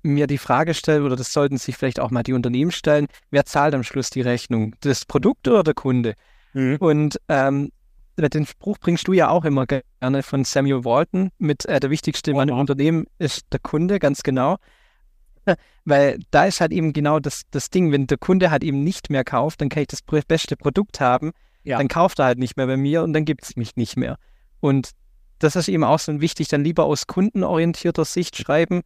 mir die Frage stelle, oder das sollten sich vielleicht auch mal die Unternehmen stellen, wer zahlt am Schluss die Rechnung? Das Produkt oder der Kunde? Mhm. Und ähm, den Spruch bringst du ja auch immer gerne von Samuel Walton mit äh, der wichtigste Mann im. Unternehmen ist der Kunde, ganz genau. *laughs* Weil da ist halt eben genau das, das Ding, wenn der Kunde halt eben nicht mehr kauft, dann kann ich das beste Produkt haben, Ja. dann kauft er halt nicht mehr bei mir und dann gibt es mich nicht mehr. Und das ist eben auch so wichtig, dann lieber aus kundenorientierter Sicht schreiben.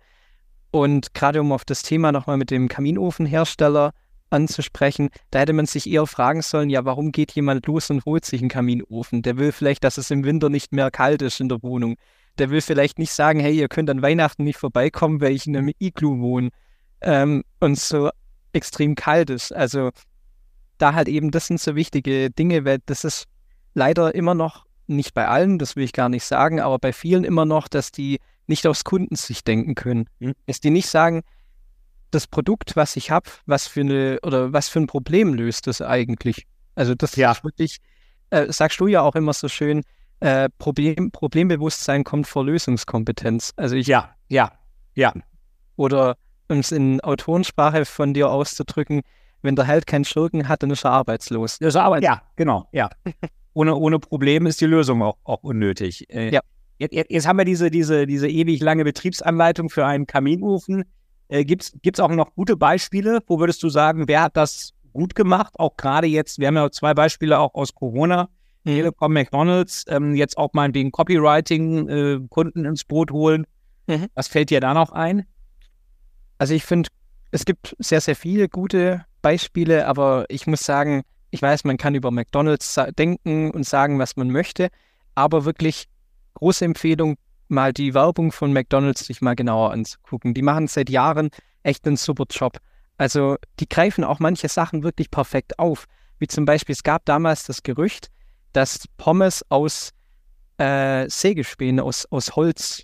Und gerade um auf das Thema nochmal mit dem Kaminofenhersteller anzusprechen, da hätte man sich eher fragen sollen, ja, warum geht jemand los und holt sich einen Kaminofen? Der will vielleicht, dass es im Winter nicht mehr kalt ist in der Wohnung. Der will vielleicht nicht sagen, hey, ihr könnt an Weihnachten nicht vorbeikommen, weil ich in einem Iglu wohne ähm, und so extrem kalt ist. Also da halt eben, das sind so wichtige Dinge, weil das ist leider immer noch, nicht bei allen, das will ich gar nicht sagen, aber bei vielen immer noch, dass die nicht aus Kundensicht denken können. Mhm. Dass die nicht sagen, das Produkt, was ich habe, was für eine oder was für ein Problem löst das eigentlich? Also das Ja. ist wirklich, äh, sagst du ja auch immer so schön, äh, Problem, Problembewusstsein kommt vor Lösungskompetenz. Also ich Ja, ja, ja. oder um es in Autorensprache von dir auszudrücken, wenn der Held keinen Schurken hat, dann ist er arbeitslos. Ist aber, ja, genau, ja. *laughs* Ohne, ohne Problem ist die Lösung auch, auch unnötig. Äh, Ja. Jetzt, jetzt, haben wir diese, diese, diese ewig lange Betriebsanleitung für einen Kaminofen. Äh, Gibt es auch noch gute Beispiele? Wo würdest du sagen, wer hat das gut gemacht, auch gerade jetzt, wir haben ja zwei Beispiele auch aus Corona. Telekom, McDonalds, ähm, jetzt auch mal wegen Copywriting äh, Kunden ins Boot holen. Mhm. Was fällt dir da noch ein? Also ich finde, es gibt sehr, sehr viele gute Beispiele, aber ich muss sagen, ich weiß, man kann über McDonalds denken und sagen, was man möchte, aber wirklich große Empfehlung, mal die Werbung von McDonalds sich mal genauer anzugucken. Die machen seit Jahren echt einen super Job. Also die greifen auch manche Sachen wirklich perfekt auf. Wie zum Beispiel, es gab damals das Gerücht, dass Pommes aus äh, Sägespänen, aus, aus Holz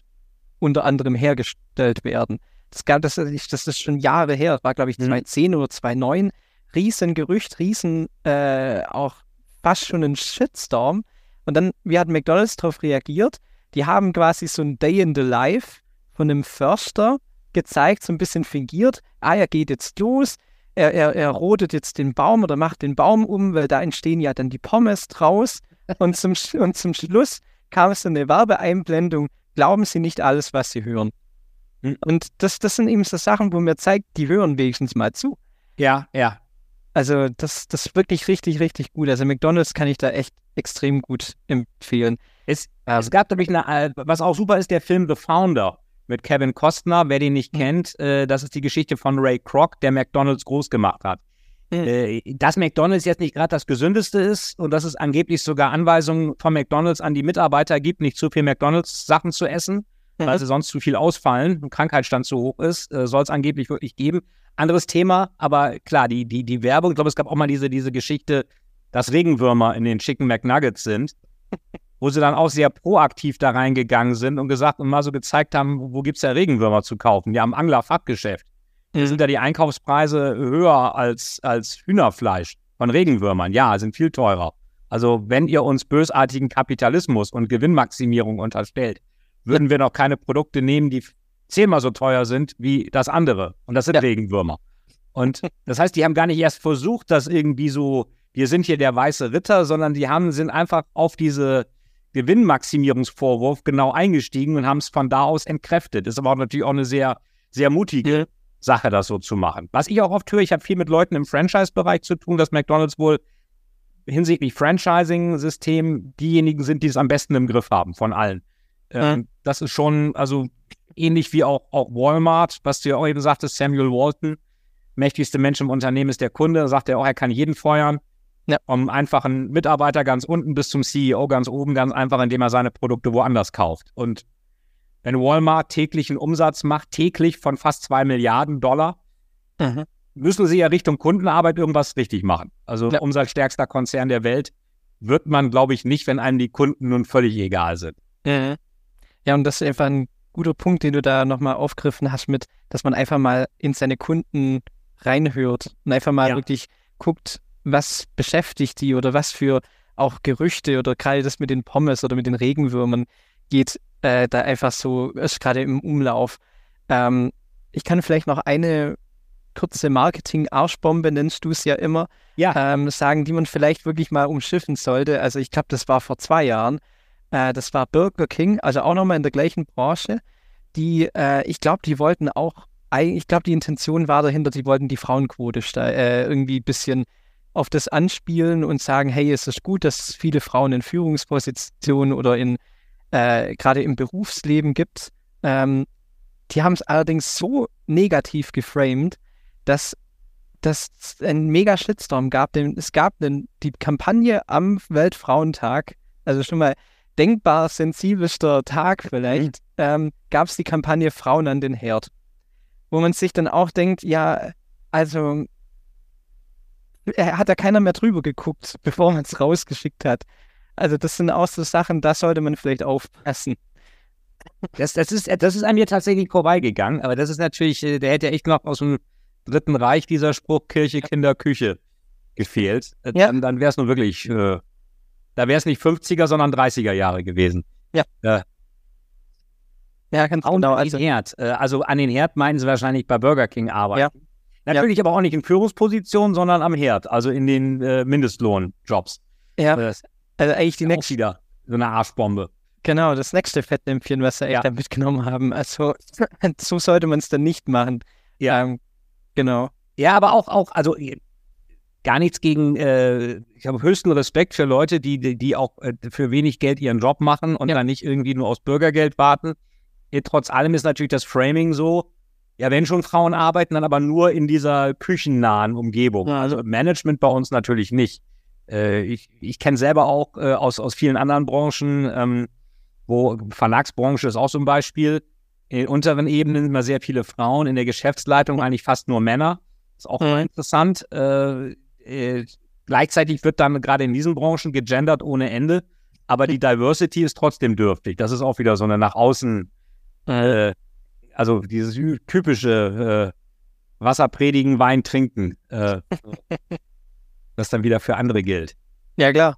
unter anderem hergestellt werden. Das, gab, das, das ist schon Jahre her, das war glaube ich 2010 mhm. oder 2009. Riesengerücht, riesen, äh, auch fast schon ein Shitstorm. Und dann, wie hat McDonalds darauf reagiert? Die haben quasi so ein Day in the Life von einem Förster gezeigt, so ein bisschen fingiert. Ah, er geht jetzt los, er, er, er rodet jetzt den Baum oder macht den Baum um, weil da entstehen ja dann die Pommes draus. Und *laughs* zum, und zum Schluss kam es eine Werbeeinblendung. Glauben Sie nicht alles, was Sie hören. Hm. Und das, das sind eben so Sachen, wo mir zeigt, die hören wenigstens mal zu. Ja, ja. Also das, das ist wirklich richtig, richtig gut. Also McDonalds kann ich da echt extrem gut empfehlen. Es, ähm, es gab nämlich eine, äh, was auch super ist, der Film The Founder mit Kevin Costner. Wer den nicht mhm. kennt, äh, das ist die Geschichte von Ray Kroc, der McDonalds groß gemacht hat. Mhm. Äh, dass McDonalds jetzt nicht gerade das gesündeste ist und dass es angeblich sogar Anweisungen von McDonalds an die Mitarbeiter gibt, nicht zu viel McDonalds-Sachen zu essen, mhm. weil sie sonst zu viel ausfallen und Krankheitsstand zu hoch ist, äh, soll es angeblich wirklich geben. Anderes Thema, aber klar, die, die, die Werbung, ich glaube, es gab auch mal diese, diese Geschichte, dass Regenwürmer in den Chicken McNuggets sind, wo sie dann auch sehr proaktiv da reingegangen sind und gesagt und mal so gezeigt haben, wo gibt es ja Regenwürmer zu kaufen? Ja, am Anglerfachgeschäft. Mhm. Sind da die Einkaufspreise höher als, als Hühnerfleisch von Regenwürmern? Ja, sind viel teurer. Also, wenn ihr uns bösartigen Kapitalismus und Gewinnmaximierung unterstellt, würden wir noch keine Produkte nehmen, die zehnmal so teuer sind wie das andere. Und das sind ja. Regenwürmer. Und das heißt, die haben gar nicht erst versucht, das irgendwie so, wir sind hier der weiße Ritter, sondern die haben, sind einfach auf diese Gewinnmaximierungsvorwurf genau eingestiegen und haben es von da aus entkräftet. Das ist aber auch natürlich auch eine sehr, sehr mutige ja. Sache, das so zu machen. Was ich auch oft höre, ich habe viel mit Leuten im Franchise-Bereich zu tun, dass McDonalds wohl hinsichtlich Franchising-System diejenigen sind, die es am besten im Griff haben von allen. Ähm, mhm. Das ist schon, also ähnlich wie auch, auch Walmart, was du ja auch eben sagtest, Samuel Walton, mächtigste Mensch im Unternehmen ist der Kunde, sagt er auch, er kann jeden feuern. Ja. Vom einfachen Mitarbeiter ganz unten bis zum CEO ganz oben, ganz einfach, indem er seine Produkte woanders kauft. Und wenn Walmart täglichen Umsatz macht, täglich von fast zwei Milliarden Dollar, mhm. müssen sie ja Richtung Kundenarbeit irgendwas richtig machen. Also ja. umsatzstärkster Konzern der Welt wird man, glaube ich, nicht, wenn einem die Kunden nun völlig egal sind. Mhm. Ja, und das ist einfach ein guter Punkt, den du da nochmal aufgriffen hast, mit, dass man einfach mal in seine Kunden reinhört und einfach mal ja. wirklich guckt, was beschäftigt die oder was für auch Gerüchte oder gerade das mit den Pommes oder mit den Regenwürmern geht äh, da einfach so, ist gerade im Umlauf. Ähm, ich kann vielleicht noch eine kurze Marketing-Arschbombe, nennst du es ja immer, ja. Ähm, sagen, die man vielleicht wirklich mal umschiffen sollte. Also ich glaube, das war vor zwei Jahren. Äh, das war Burger King, also auch nochmal in der gleichen Branche. Die, äh, ich glaube, die wollten auch, ich glaube, die Intention war dahinter, die wollten die Frauenquote äh, irgendwie ein bisschen auf das anspielen und sagen, hey, es ist gut, dass es viele Frauen in Führungspositionen oder in äh, gerade im Berufsleben gibt. Ähm, die haben es allerdings so negativ geframed, dass das ein mega Shitstorm gab. Denn es gab einen, die Kampagne am Weltfrauentag, also schon mal denkbar sensibelster Tag vielleicht, mhm. ähm, gab es die Kampagne Frauen an den Herd. Wo man sich dann auch denkt, ja, also hat da keiner mehr drüber geguckt, *laughs* bevor man es rausgeschickt hat. Also das sind auch so Sachen, da sollte man vielleicht aufpassen. Das, das, ist, das ist an mir tatsächlich vorbeigegangen, aber das ist natürlich, äh, der hätte echt noch aus dem Dritten Reich dieser Spruch Kirche, Kinder, Küche gefehlt. Äh, ja. Dann, dann wäre es nun wirklich, äh, da wäre es nicht 50er, sondern 30er Jahre gewesen. Ja. Äh, ja, ganz genau. Also, Herd. Äh, also an den Herd meinen sie wahrscheinlich bei Burger King arbeiten. Ja. Natürlich ja. aber auch nicht in Führungspositionen, sondern am Herd, also in den äh, Mindestlohnjobs. Ja. Das also eigentlich die nächste. wieder so eine Arschbombe. Genau, das nächste Fettnäpfchen, was sie ja. echt mitgenommen haben. Also *laughs* so sollte man es dann nicht machen. Ja. Ähm, genau. Ja, aber auch, auch, also gar nichts gegen, äh, ich habe höchsten Respekt für Leute, die, die, die auch äh, für wenig Geld ihren Job machen und ja. dann nicht irgendwie nur aus Bürgergeld warten. Trotz allem ist natürlich das Framing so, ja, wenn schon Frauen arbeiten, dann aber nur in dieser küchennahen Umgebung. Ja. Also Management bei uns natürlich nicht. Äh, ich ich kenne selber auch äh, aus, aus vielen anderen Branchen, ähm, wo Verlagsbranche ist auch so ein Beispiel. In unteren Ebenen immer sehr viele Frauen, in der Geschäftsleitung eigentlich fast nur Männer. Ist auch mhm. interessant. Äh, äh, gleichzeitig wird dann gerade in diesen Branchen gegendert ohne Ende, aber die *laughs* Diversity ist trotzdem dürftig. Das ist auch wieder so eine nach außen, äh, also dieses typische äh, Wasser predigen, Wein trinken, äh, *laughs* das dann wieder für andere gilt. Ja, klar.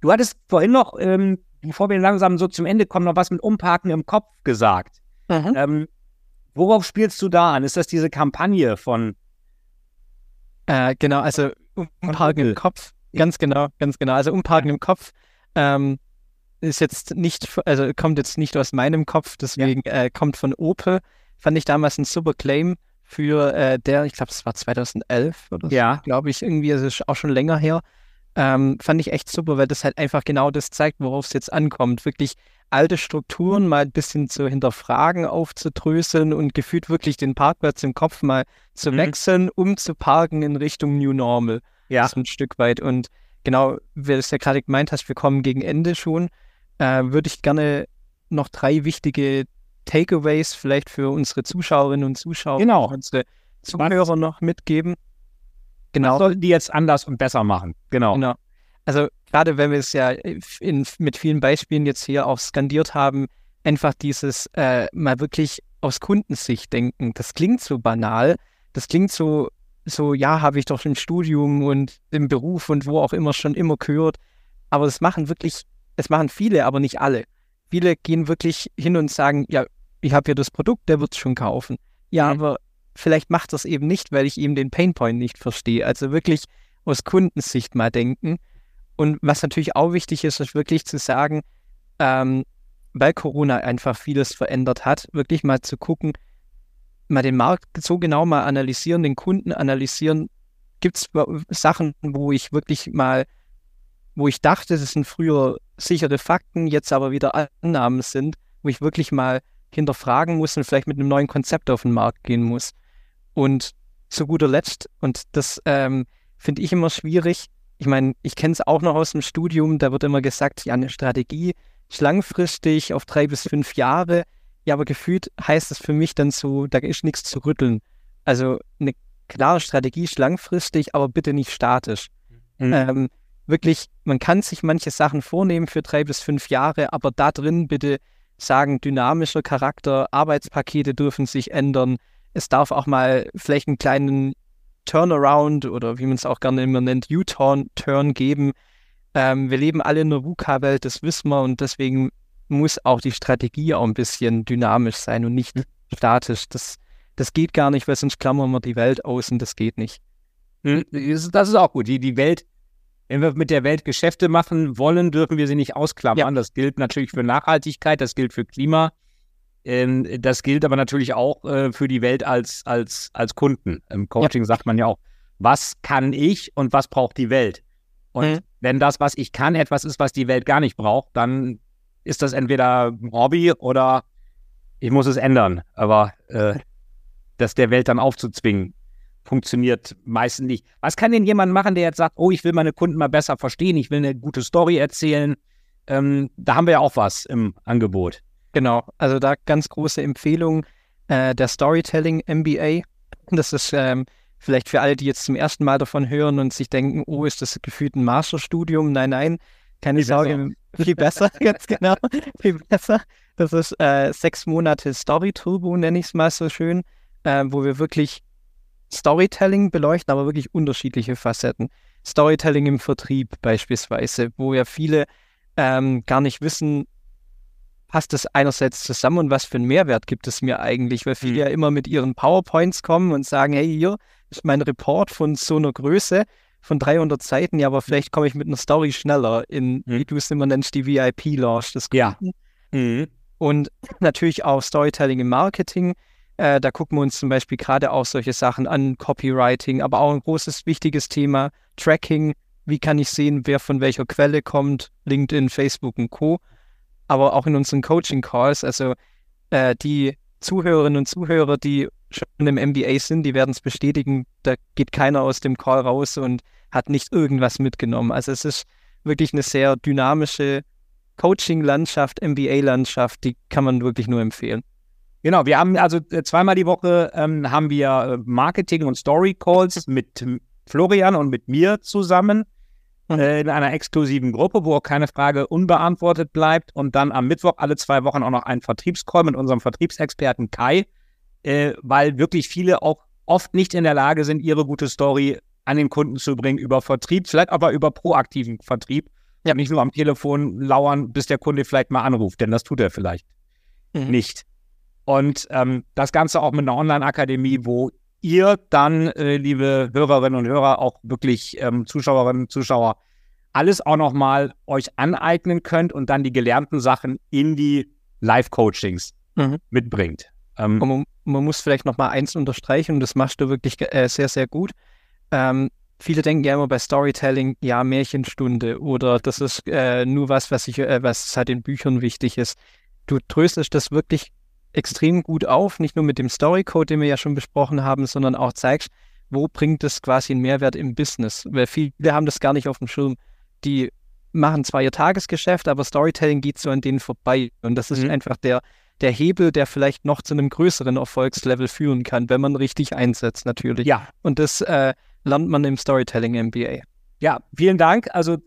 Du hattest vorhin noch, ähm, bevor wir langsam so zum Ende kommen, noch was mit Umparken im Kopf gesagt. Mhm. Ähm, worauf spielst du da an? Ist das diese Kampagne von äh, genau, also umparken im Kopf. Ganz genau, ganz genau. Also umparken im Kopf ähm, ist jetzt nicht, also kommt jetzt nicht aus meinem Kopf, deswegen ja. äh, kommt von Opel. Fand ich damals ein super Claim für äh, der, ich glaube, es war 2011 oder so, ja. glaube ich, irgendwie, also ist auch schon länger her. Ähm, fand ich echt super, weil das halt einfach genau das zeigt, worauf es jetzt ankommt. Wirklich alte Strukturen mal ein bisschen zu hinterfragen, aufzudröseln und gefühlt wirklich den Parkplatz im Kopf mal zu mhm. wechseln, um zu parken in Richtung New Normal. Ja. So ein Stück weit. Und genau, wie du es ja gerade gemeint hast, wir kommen gegen Ende schon, äh, würde ich gerne noch drei wichtige Takeaways vielleicht für unsere Zuschauerinnen und Zuschauer, genau. unsere Zuhörer noch mitgeben. Genau. Was sollten die jetzt anders und besser machen? Genau. genau. Also gerade wenn wir es ja in, mit vielen Beispielen jetzt hier auch skandiert haben, einfach dieses äh, mal wirklich aus Kundensicht denken. Das klingt so banal, das klingt so, so ja, habe ich doch im Studium und im Beruf und wo auch immer schon immer gehört. Aber es machen wirklich, es machen viele, aber nicht alle. Viele gehen wirklich hin und sagen, ja, ich habe ja das Produkt, der wird es schon kaufen. Ja, mhm. aber vielleicht macht das eben nicht, weil ich eben den Painpoint nicht verstehe. Also wirklich aus Kundensicht mal denken und was natürlich auch wichtig ist, ist wirklich zu sagen, ähm, weil Corona einfach vieles verändert hat, wirklich mal zu gucken, mal den Markt so genau mal analysieren, den Kunden analysieren. Gibt es Sachen, wo ich wirklich mal, wo ich dachte, das sind früher sichere Fakten, jetzt aber wieder Annahmen sind, wo ich wirklich mal hinterfragen muss und vielleicht mit einem neuen Konzept auf den Markt gehen muss. Und zu guter Letzt, und das ähm, finde ich immer schwierig, ich meine, ich kenne es auch noch aus dem Studium, da wird immer gesagt, ja, eine Strategie ist langfristig auf drei bis fünf Jahre. Ja, aber gefühlt heißt es für mich dann so, da ist nichts zu rütteln. Also eine klare Strategie ist langfristig, aber bitte nicht statisch. Mhm. Ähm, wirklich, man kann sich manche Sachen vornehmen für drei bis fünf Jahre, aber da drin bitte sagen, dynamischer Charakter, Arbeitspakete dürfen sich ändern. Es darf auch mal vielleicht einen kleinen Turnaround oder wie man es auch gerne immer nennt, U-Turn Turn geben. Ähm, wir leben alle in der VUCA-Welt, das wissen wir und deswegen muss auch die Strategie auch ein bisschen dynamisch sein und nicht statisch. Das, das geht gar nicht, weil sonst klammern wir die Welt aus und das geht nicht. Hm, das ist auch gut. Die, die Welt, wenn wir mit der Welt Geschäfte machen wollen, dürfen wir sie nicht ausklammern. Ja. Das gilt natürlich für Nachhaltigkeit, das gilt für Klima. Ähm, das gilt aber natürlich auch äh, für die Welt als, als, als Kunden. Im Coaching ja. sagt man ja auch, was kann ich und was braucht die Welt? Und mhm. wenn das, was ich kann, etwas ist, was die Welt gar nicht braucht, dann ist das entweder ein Hobby oder ich muss es ändern. Aber äh, das der Welt dann aufzuzwingen, funktioniert meistens nicht. Was kann denn jemand machen, der jetzt sagt, oh, ich will meine Kunden mal besser verstehen, ich will eine gute Story erzählen? Ähm, da haben wir ja auch was im Angebot. Genau, also da ganz große Empfehlung äh, der Storytelling MBA. Das ist ähm, vielleicht für alle, die jetzt zum ersten Mal davon hören und sich denken, oh, ist das gefühlt ein Masterstudium? Nein, nein, keine viel Sorge, besser. *laughs* viel besser, *laughs* ganz genau, viel besser. Das ist äh, sechs Monate Story Turbo, nenne ich es mal so schön, äh, wo wir wirklich Storytelling beleuchten, aber wirklich unterschiedliche Facetten. Storytelling im Vertrieb beispielsweise, wo ja viele ähm, gar nicht wissen, passt das einerseits zusammen und was für einen Mehrwert gibt es mir eigentlich? Weil viele mhm. ja immer mit ihren PowerPoints kommen und sagen, hey, hier ist mein Report von so einer Größe von 300 Seiten, ja, aber vielleicht komme ich mit einer Story schneller in, mhm. wie du es immer nennst, die VIP-Launch des Kunden. Ja. Mhm. Und natürlich auch Storytelling im Marketing. Äh, da gucken wir uns zum Beispiel gerade auch solche Sachen an, Copywriting, aber auch ein großes, wichtiges Thema, Tracking. Wie kann ich sehen, wer von welcher Quelle kommt, LinkedIn, Facebook und Co. Aber auch in unseren Coaching-Calls, also äh, die Zuhörerinnen und Zuhörer, die schon im MBA sind, die werden es bestätigen, da geht keiner aus dem Call raus und hat nicht irgendwas mitgenommen. Also es ist wirklich eine sehr dynamische Coaching-Landschaft, MBA-Landschaft, die kann man wirklich nur empfehlen. Genau, wir haben also äh, zweimal die Woche ähm, haben wir äh, Marketing- und Story-Calls mit Florian und mit mir zusammen mhm. äh, in einer exklusiven Gruppe, wo auch keine Frage unbeantwortet bleibt. Und dann am Mittwoch alle zwei Wochen auch noch ein Vertriebscall mit unserem Vertriebsexperten Kai, äh, weil wirklich viele auch oft nicht in der Lage sind, ihre gute Story an den Kunden zu bringen über Vertrieb, vielleicht aber über proaktiven Vertrieb. Ja. Nicht nur am Telefon lauern, bis der Kunde vielleicht mal anruft, denn das tut er vielleicht mhm. nicht. Und ähm, das Ganze auch mit einer Online-Akademie, wo ihr dann, äh, liebe Hörerinnen und Hörer, auch wirklich ähm, Zuschauerinnen und Zuschauer, alles auch nochmal euch aneignen könnt und dann die gelernten Sachen in die Live-Coachings mhm. mitbringt. Ähm, man, man, muss vielleicht nochmal eins unterstreichen und das machst du wirklich äh, sehr, sehr gut. Ähm, viele denken ja immer bei Storytelling, ja, Märchenstunde oder das ist äh, nur was, was, ich, äh, was halt in Büchern wichtig ist. Du tröstest das wirklich extrem gut auf, nicht nur mit dem Storycode, den wir ja schon besprochen haben, sondern auch zeigst, wo bringt es quasi einen Mehrwert im Business. Weil viele haben das gar nicht auf dem Schirm. Die machen zwar ihr Tagesgeschäft, aber Storytelling geht so an denen vorbei. Und das ist mhm. einfach der, der Hebel, der vielleicht noch zu einem größeren Erfolgslevel führen kann, wenn man richtig einsetzt, natürlich. Ja. Und das äh, lernt man im Storytelling MBA. Ja, vielen Dank. Also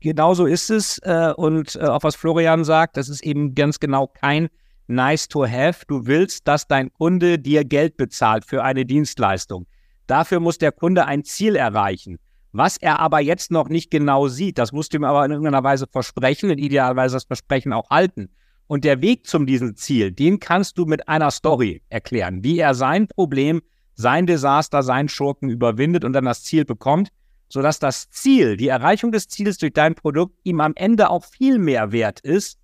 genau so ist es. Äh, und äh, auch was Florian sagt, das ist eben ganz genau kein nice to have. Du willst, dass dein Kunde dir Geld bezahlt für eine Dienstleistung. Dafür muss der Kunde ein Ziel erreichen. Was er aber jetzt noch nicht genau sieht, das musst du ihm aber in irgendeiner Weise versprechen und idealerweise das Versprechen auch halten. Und der Weg zum diesem Ziel, den kannst du mit einer Story erklären, wie er sein Problem, sein Desaster, sein Schurken überwindet und dann das Ziel bekommt, sodass das Ziel, die Erreichung des Ziels durch dein Produkt ihm am Ende auch viel mehr wert ist,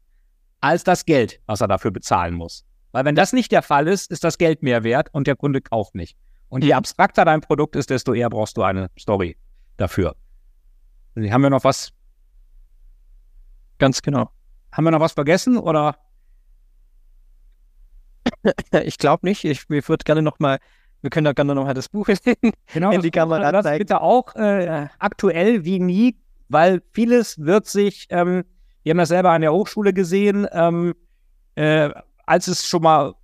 als das Geld, was er dafür bezahlen muss. Weil wenn das nicht der Fall ist, ist das Geld mehr wert und der Kunde kauft nicht. Und je abstrakter dein Produkt ist, desto eher brauchst du eine Story dafür. Haben wir noch was? Ganz genau. Haben wir noch was vergessen oder? *coughs* Ich glaube nicht. Ich, ich würde gerne noch mal, wir können da gerne noch mal das Buch in, genau, in die Kamera das zeigen. bitte auch äh, aktuell wie nie, weil vieles wird sich ähm, wir haben das selber an der Hochschule gesehen, ähm, äh, als es schon mal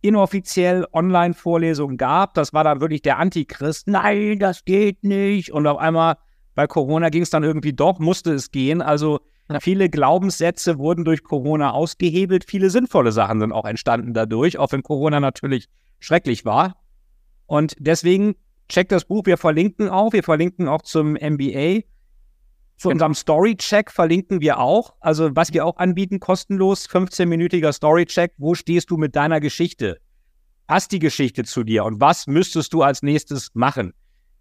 inoffiziell Online-Vorlesungen gab. Das war dann wirklich der Antichrist. Nein, das geht nicht. Und auf einmal bei Corona ging es dann irgendwie doch, musste es gehen. Also viele Glaubenssätze wurden durch Corona ausgehebelt. Viele sinnvolle Sachen sind auch entstanden dadurch, auch wenn Corona natürlich schrecklich war. Und deswegen checkt das Buch. Wir verlinken auch. Wir verlinken auch zum MBA. Zu unserem Story-Check verlinken wir auch. Also, was wir auch anbieten, kostenlos, 15-minütiger Story-Check. Wo stehst du mit deiner Geschichte? Passt die Geschichte zu dir? Und was müsstest du als nächstes machen?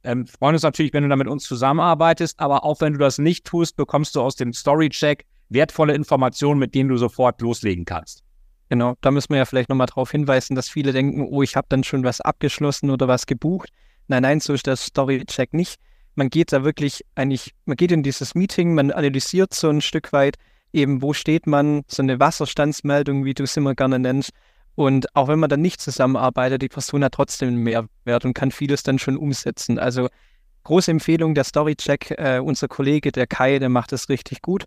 Ähm, freuen uns natürlich, wenn du da mit uns zusammenarbeitest, aber auch wenn du das nicht tust, bekommst du aus dem Story-Check wertvolle Informationen, mit denen du sofort loslegen kannst. Genau, da müssen wir ja vielleicht nochmal darauf hinweisen, dass viele denken, oh, ich habe dann schon was abgeschlossen oder was gebucht. Nein, nein, so ist der Story-Check nicht man geht da wirklich eigentlich, man geht in dieses Meeting, man analysiert so ein Stück weit eben, wo steht man, so eine Wasserstandsmeldung, wie du es immer gerne nennst. Und auch wenn man dann nicht zusammenarbeitet, die Person hat trotzdem einen Mehrwert und kann vieles dann schon umsetzen. Also große Empfehlung, der Storycheck, äh, unser Kollege, der Kai, der macht das richtig gut.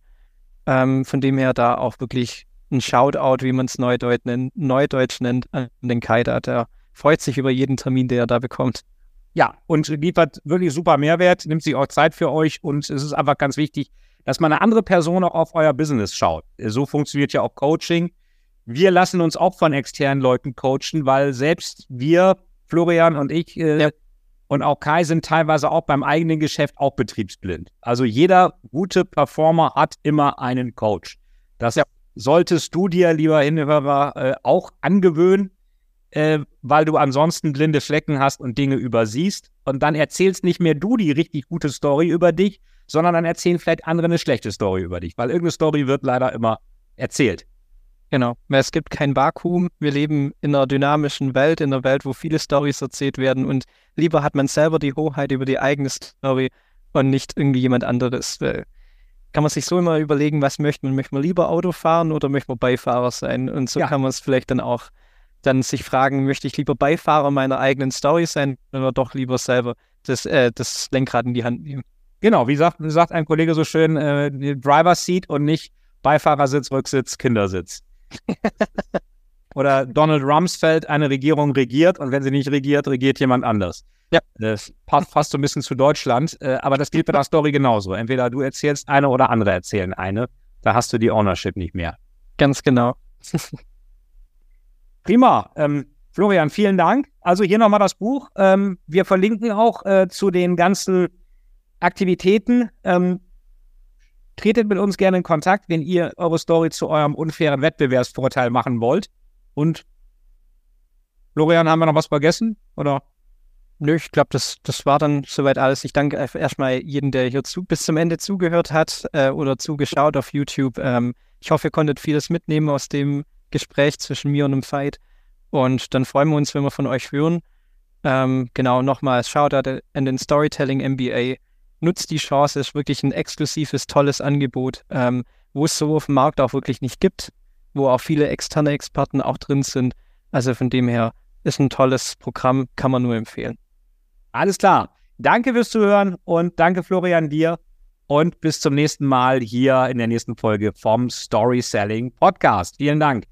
Ähm, von dem her da auch wirklich ein Shoutout, wie man es Neudeutsch nennt, Neudeutsch nennt, an den Kai da. Der freut sich über jeden Termin, den er da bekommt. Ja, und liefert wirklich super Mehrwert, nimmt sich auch Zeit für euch und es ist einfach ganz wichtig, dass man eine andere Person auch auf euer Business schaut. So funktioniert ja auch Coaching. Wir lassen uns auch von externen Leuten coachen, weil selbst wir, Florian und ich äh, ja. und auch Kai, sind teilweise auch beim eigenen Geschäft auch betriebsblind. Also jeder gute Performer hat immer einen Coach. Das ja. solltest du dir, lieber Hinhörer, äh, auch angewöhnen äh, weil du ansonsten blinde Flecken hast und Dinge übersiehst. Und dann erzählst nicht mehr du die richtig gute Story über dich, sondern dann erzählen vielleicht andere eine schlechte Story über dich, weil irgendeine Story wird leider immer erzählt. Genau, es gibt kein Vakuum. Wir leben in einer dynamischen Welt, in einer Welt, wo viele Stories erzählt werden und lieber hat man selber die Hoheit über die eigene Story und nicht irgendwie jemand anderes. Weil kann man sich so immer überlegen, was möchte man? Möchte man lieber Auto fahren oder möchte man Beifahrer sein? Und so ja. kann man es vielleicht dann auch dann sich fragen, möchte ich lieber Beifahrer meiner eigenen Story sein oder doch lieber selber das, äh, das Lenkrad in die Hand nehmen? Genau, wie sagt, sagt ein Kollege so schön, äh, Driver Seat und nicht Beifahrersitz, Rücksitz, Kindersitz. *laughs* Oder Donald Rumsfeld, eine Regierung regiert und wenn sie nicht regiert, regiert jemand anders. Ja. Das passt fast so ein bisschen zu Deutschland, äh, aber das gilt bei der Story genauso. Entweder du erzählst eine oder andere erzählen eine. Da hast du die Ownership nicht mehr. Ganz genau. *laughs* Prima. Ähm, Florian, vielen Dank. Also hier nochmal das Buch. Ähm, wir verlinken auch äh, zu den ganzen Aktivitäten. Ähm, tretet mit uns gerne in Kontakt, wenn ihr eure Story zu eurem unfairen Wettbewerbsvorteil machen wollt. Und Florian, haben wir noch was vergessen? Oder? Nö, ich glaube, das, das war dann soweit alles. Ich danke erstmal jedem, der hier zu, bis zum Ende zugehört hat äh, oder zugeschaut auf YouTube. Ähm, ich hoffe, ihr konntet vieles mitnehmen aus dem Gespräch zwischen mir und dem Fight. Und dann freuen wir uns, wenn wir von euch hören. Ähm, genau, nochmal Shoutout an den Storytelling MBA nutzt die Chance, ist wirklich ein exklusives, tolles Angebot, ähm, wo es so auf dem Markt auch wirklich nicht gibt, wo auch viele externe Experten auch drin sind. Also von dem her ist ein tolles Programm, kann man nur empfehlen. Alles klar. Danke fürs Zuhören und danke Florian dir und bis zum nächsten Mal hier in der nächsten Folge vom Story Selling Podcast. Vielen Dank.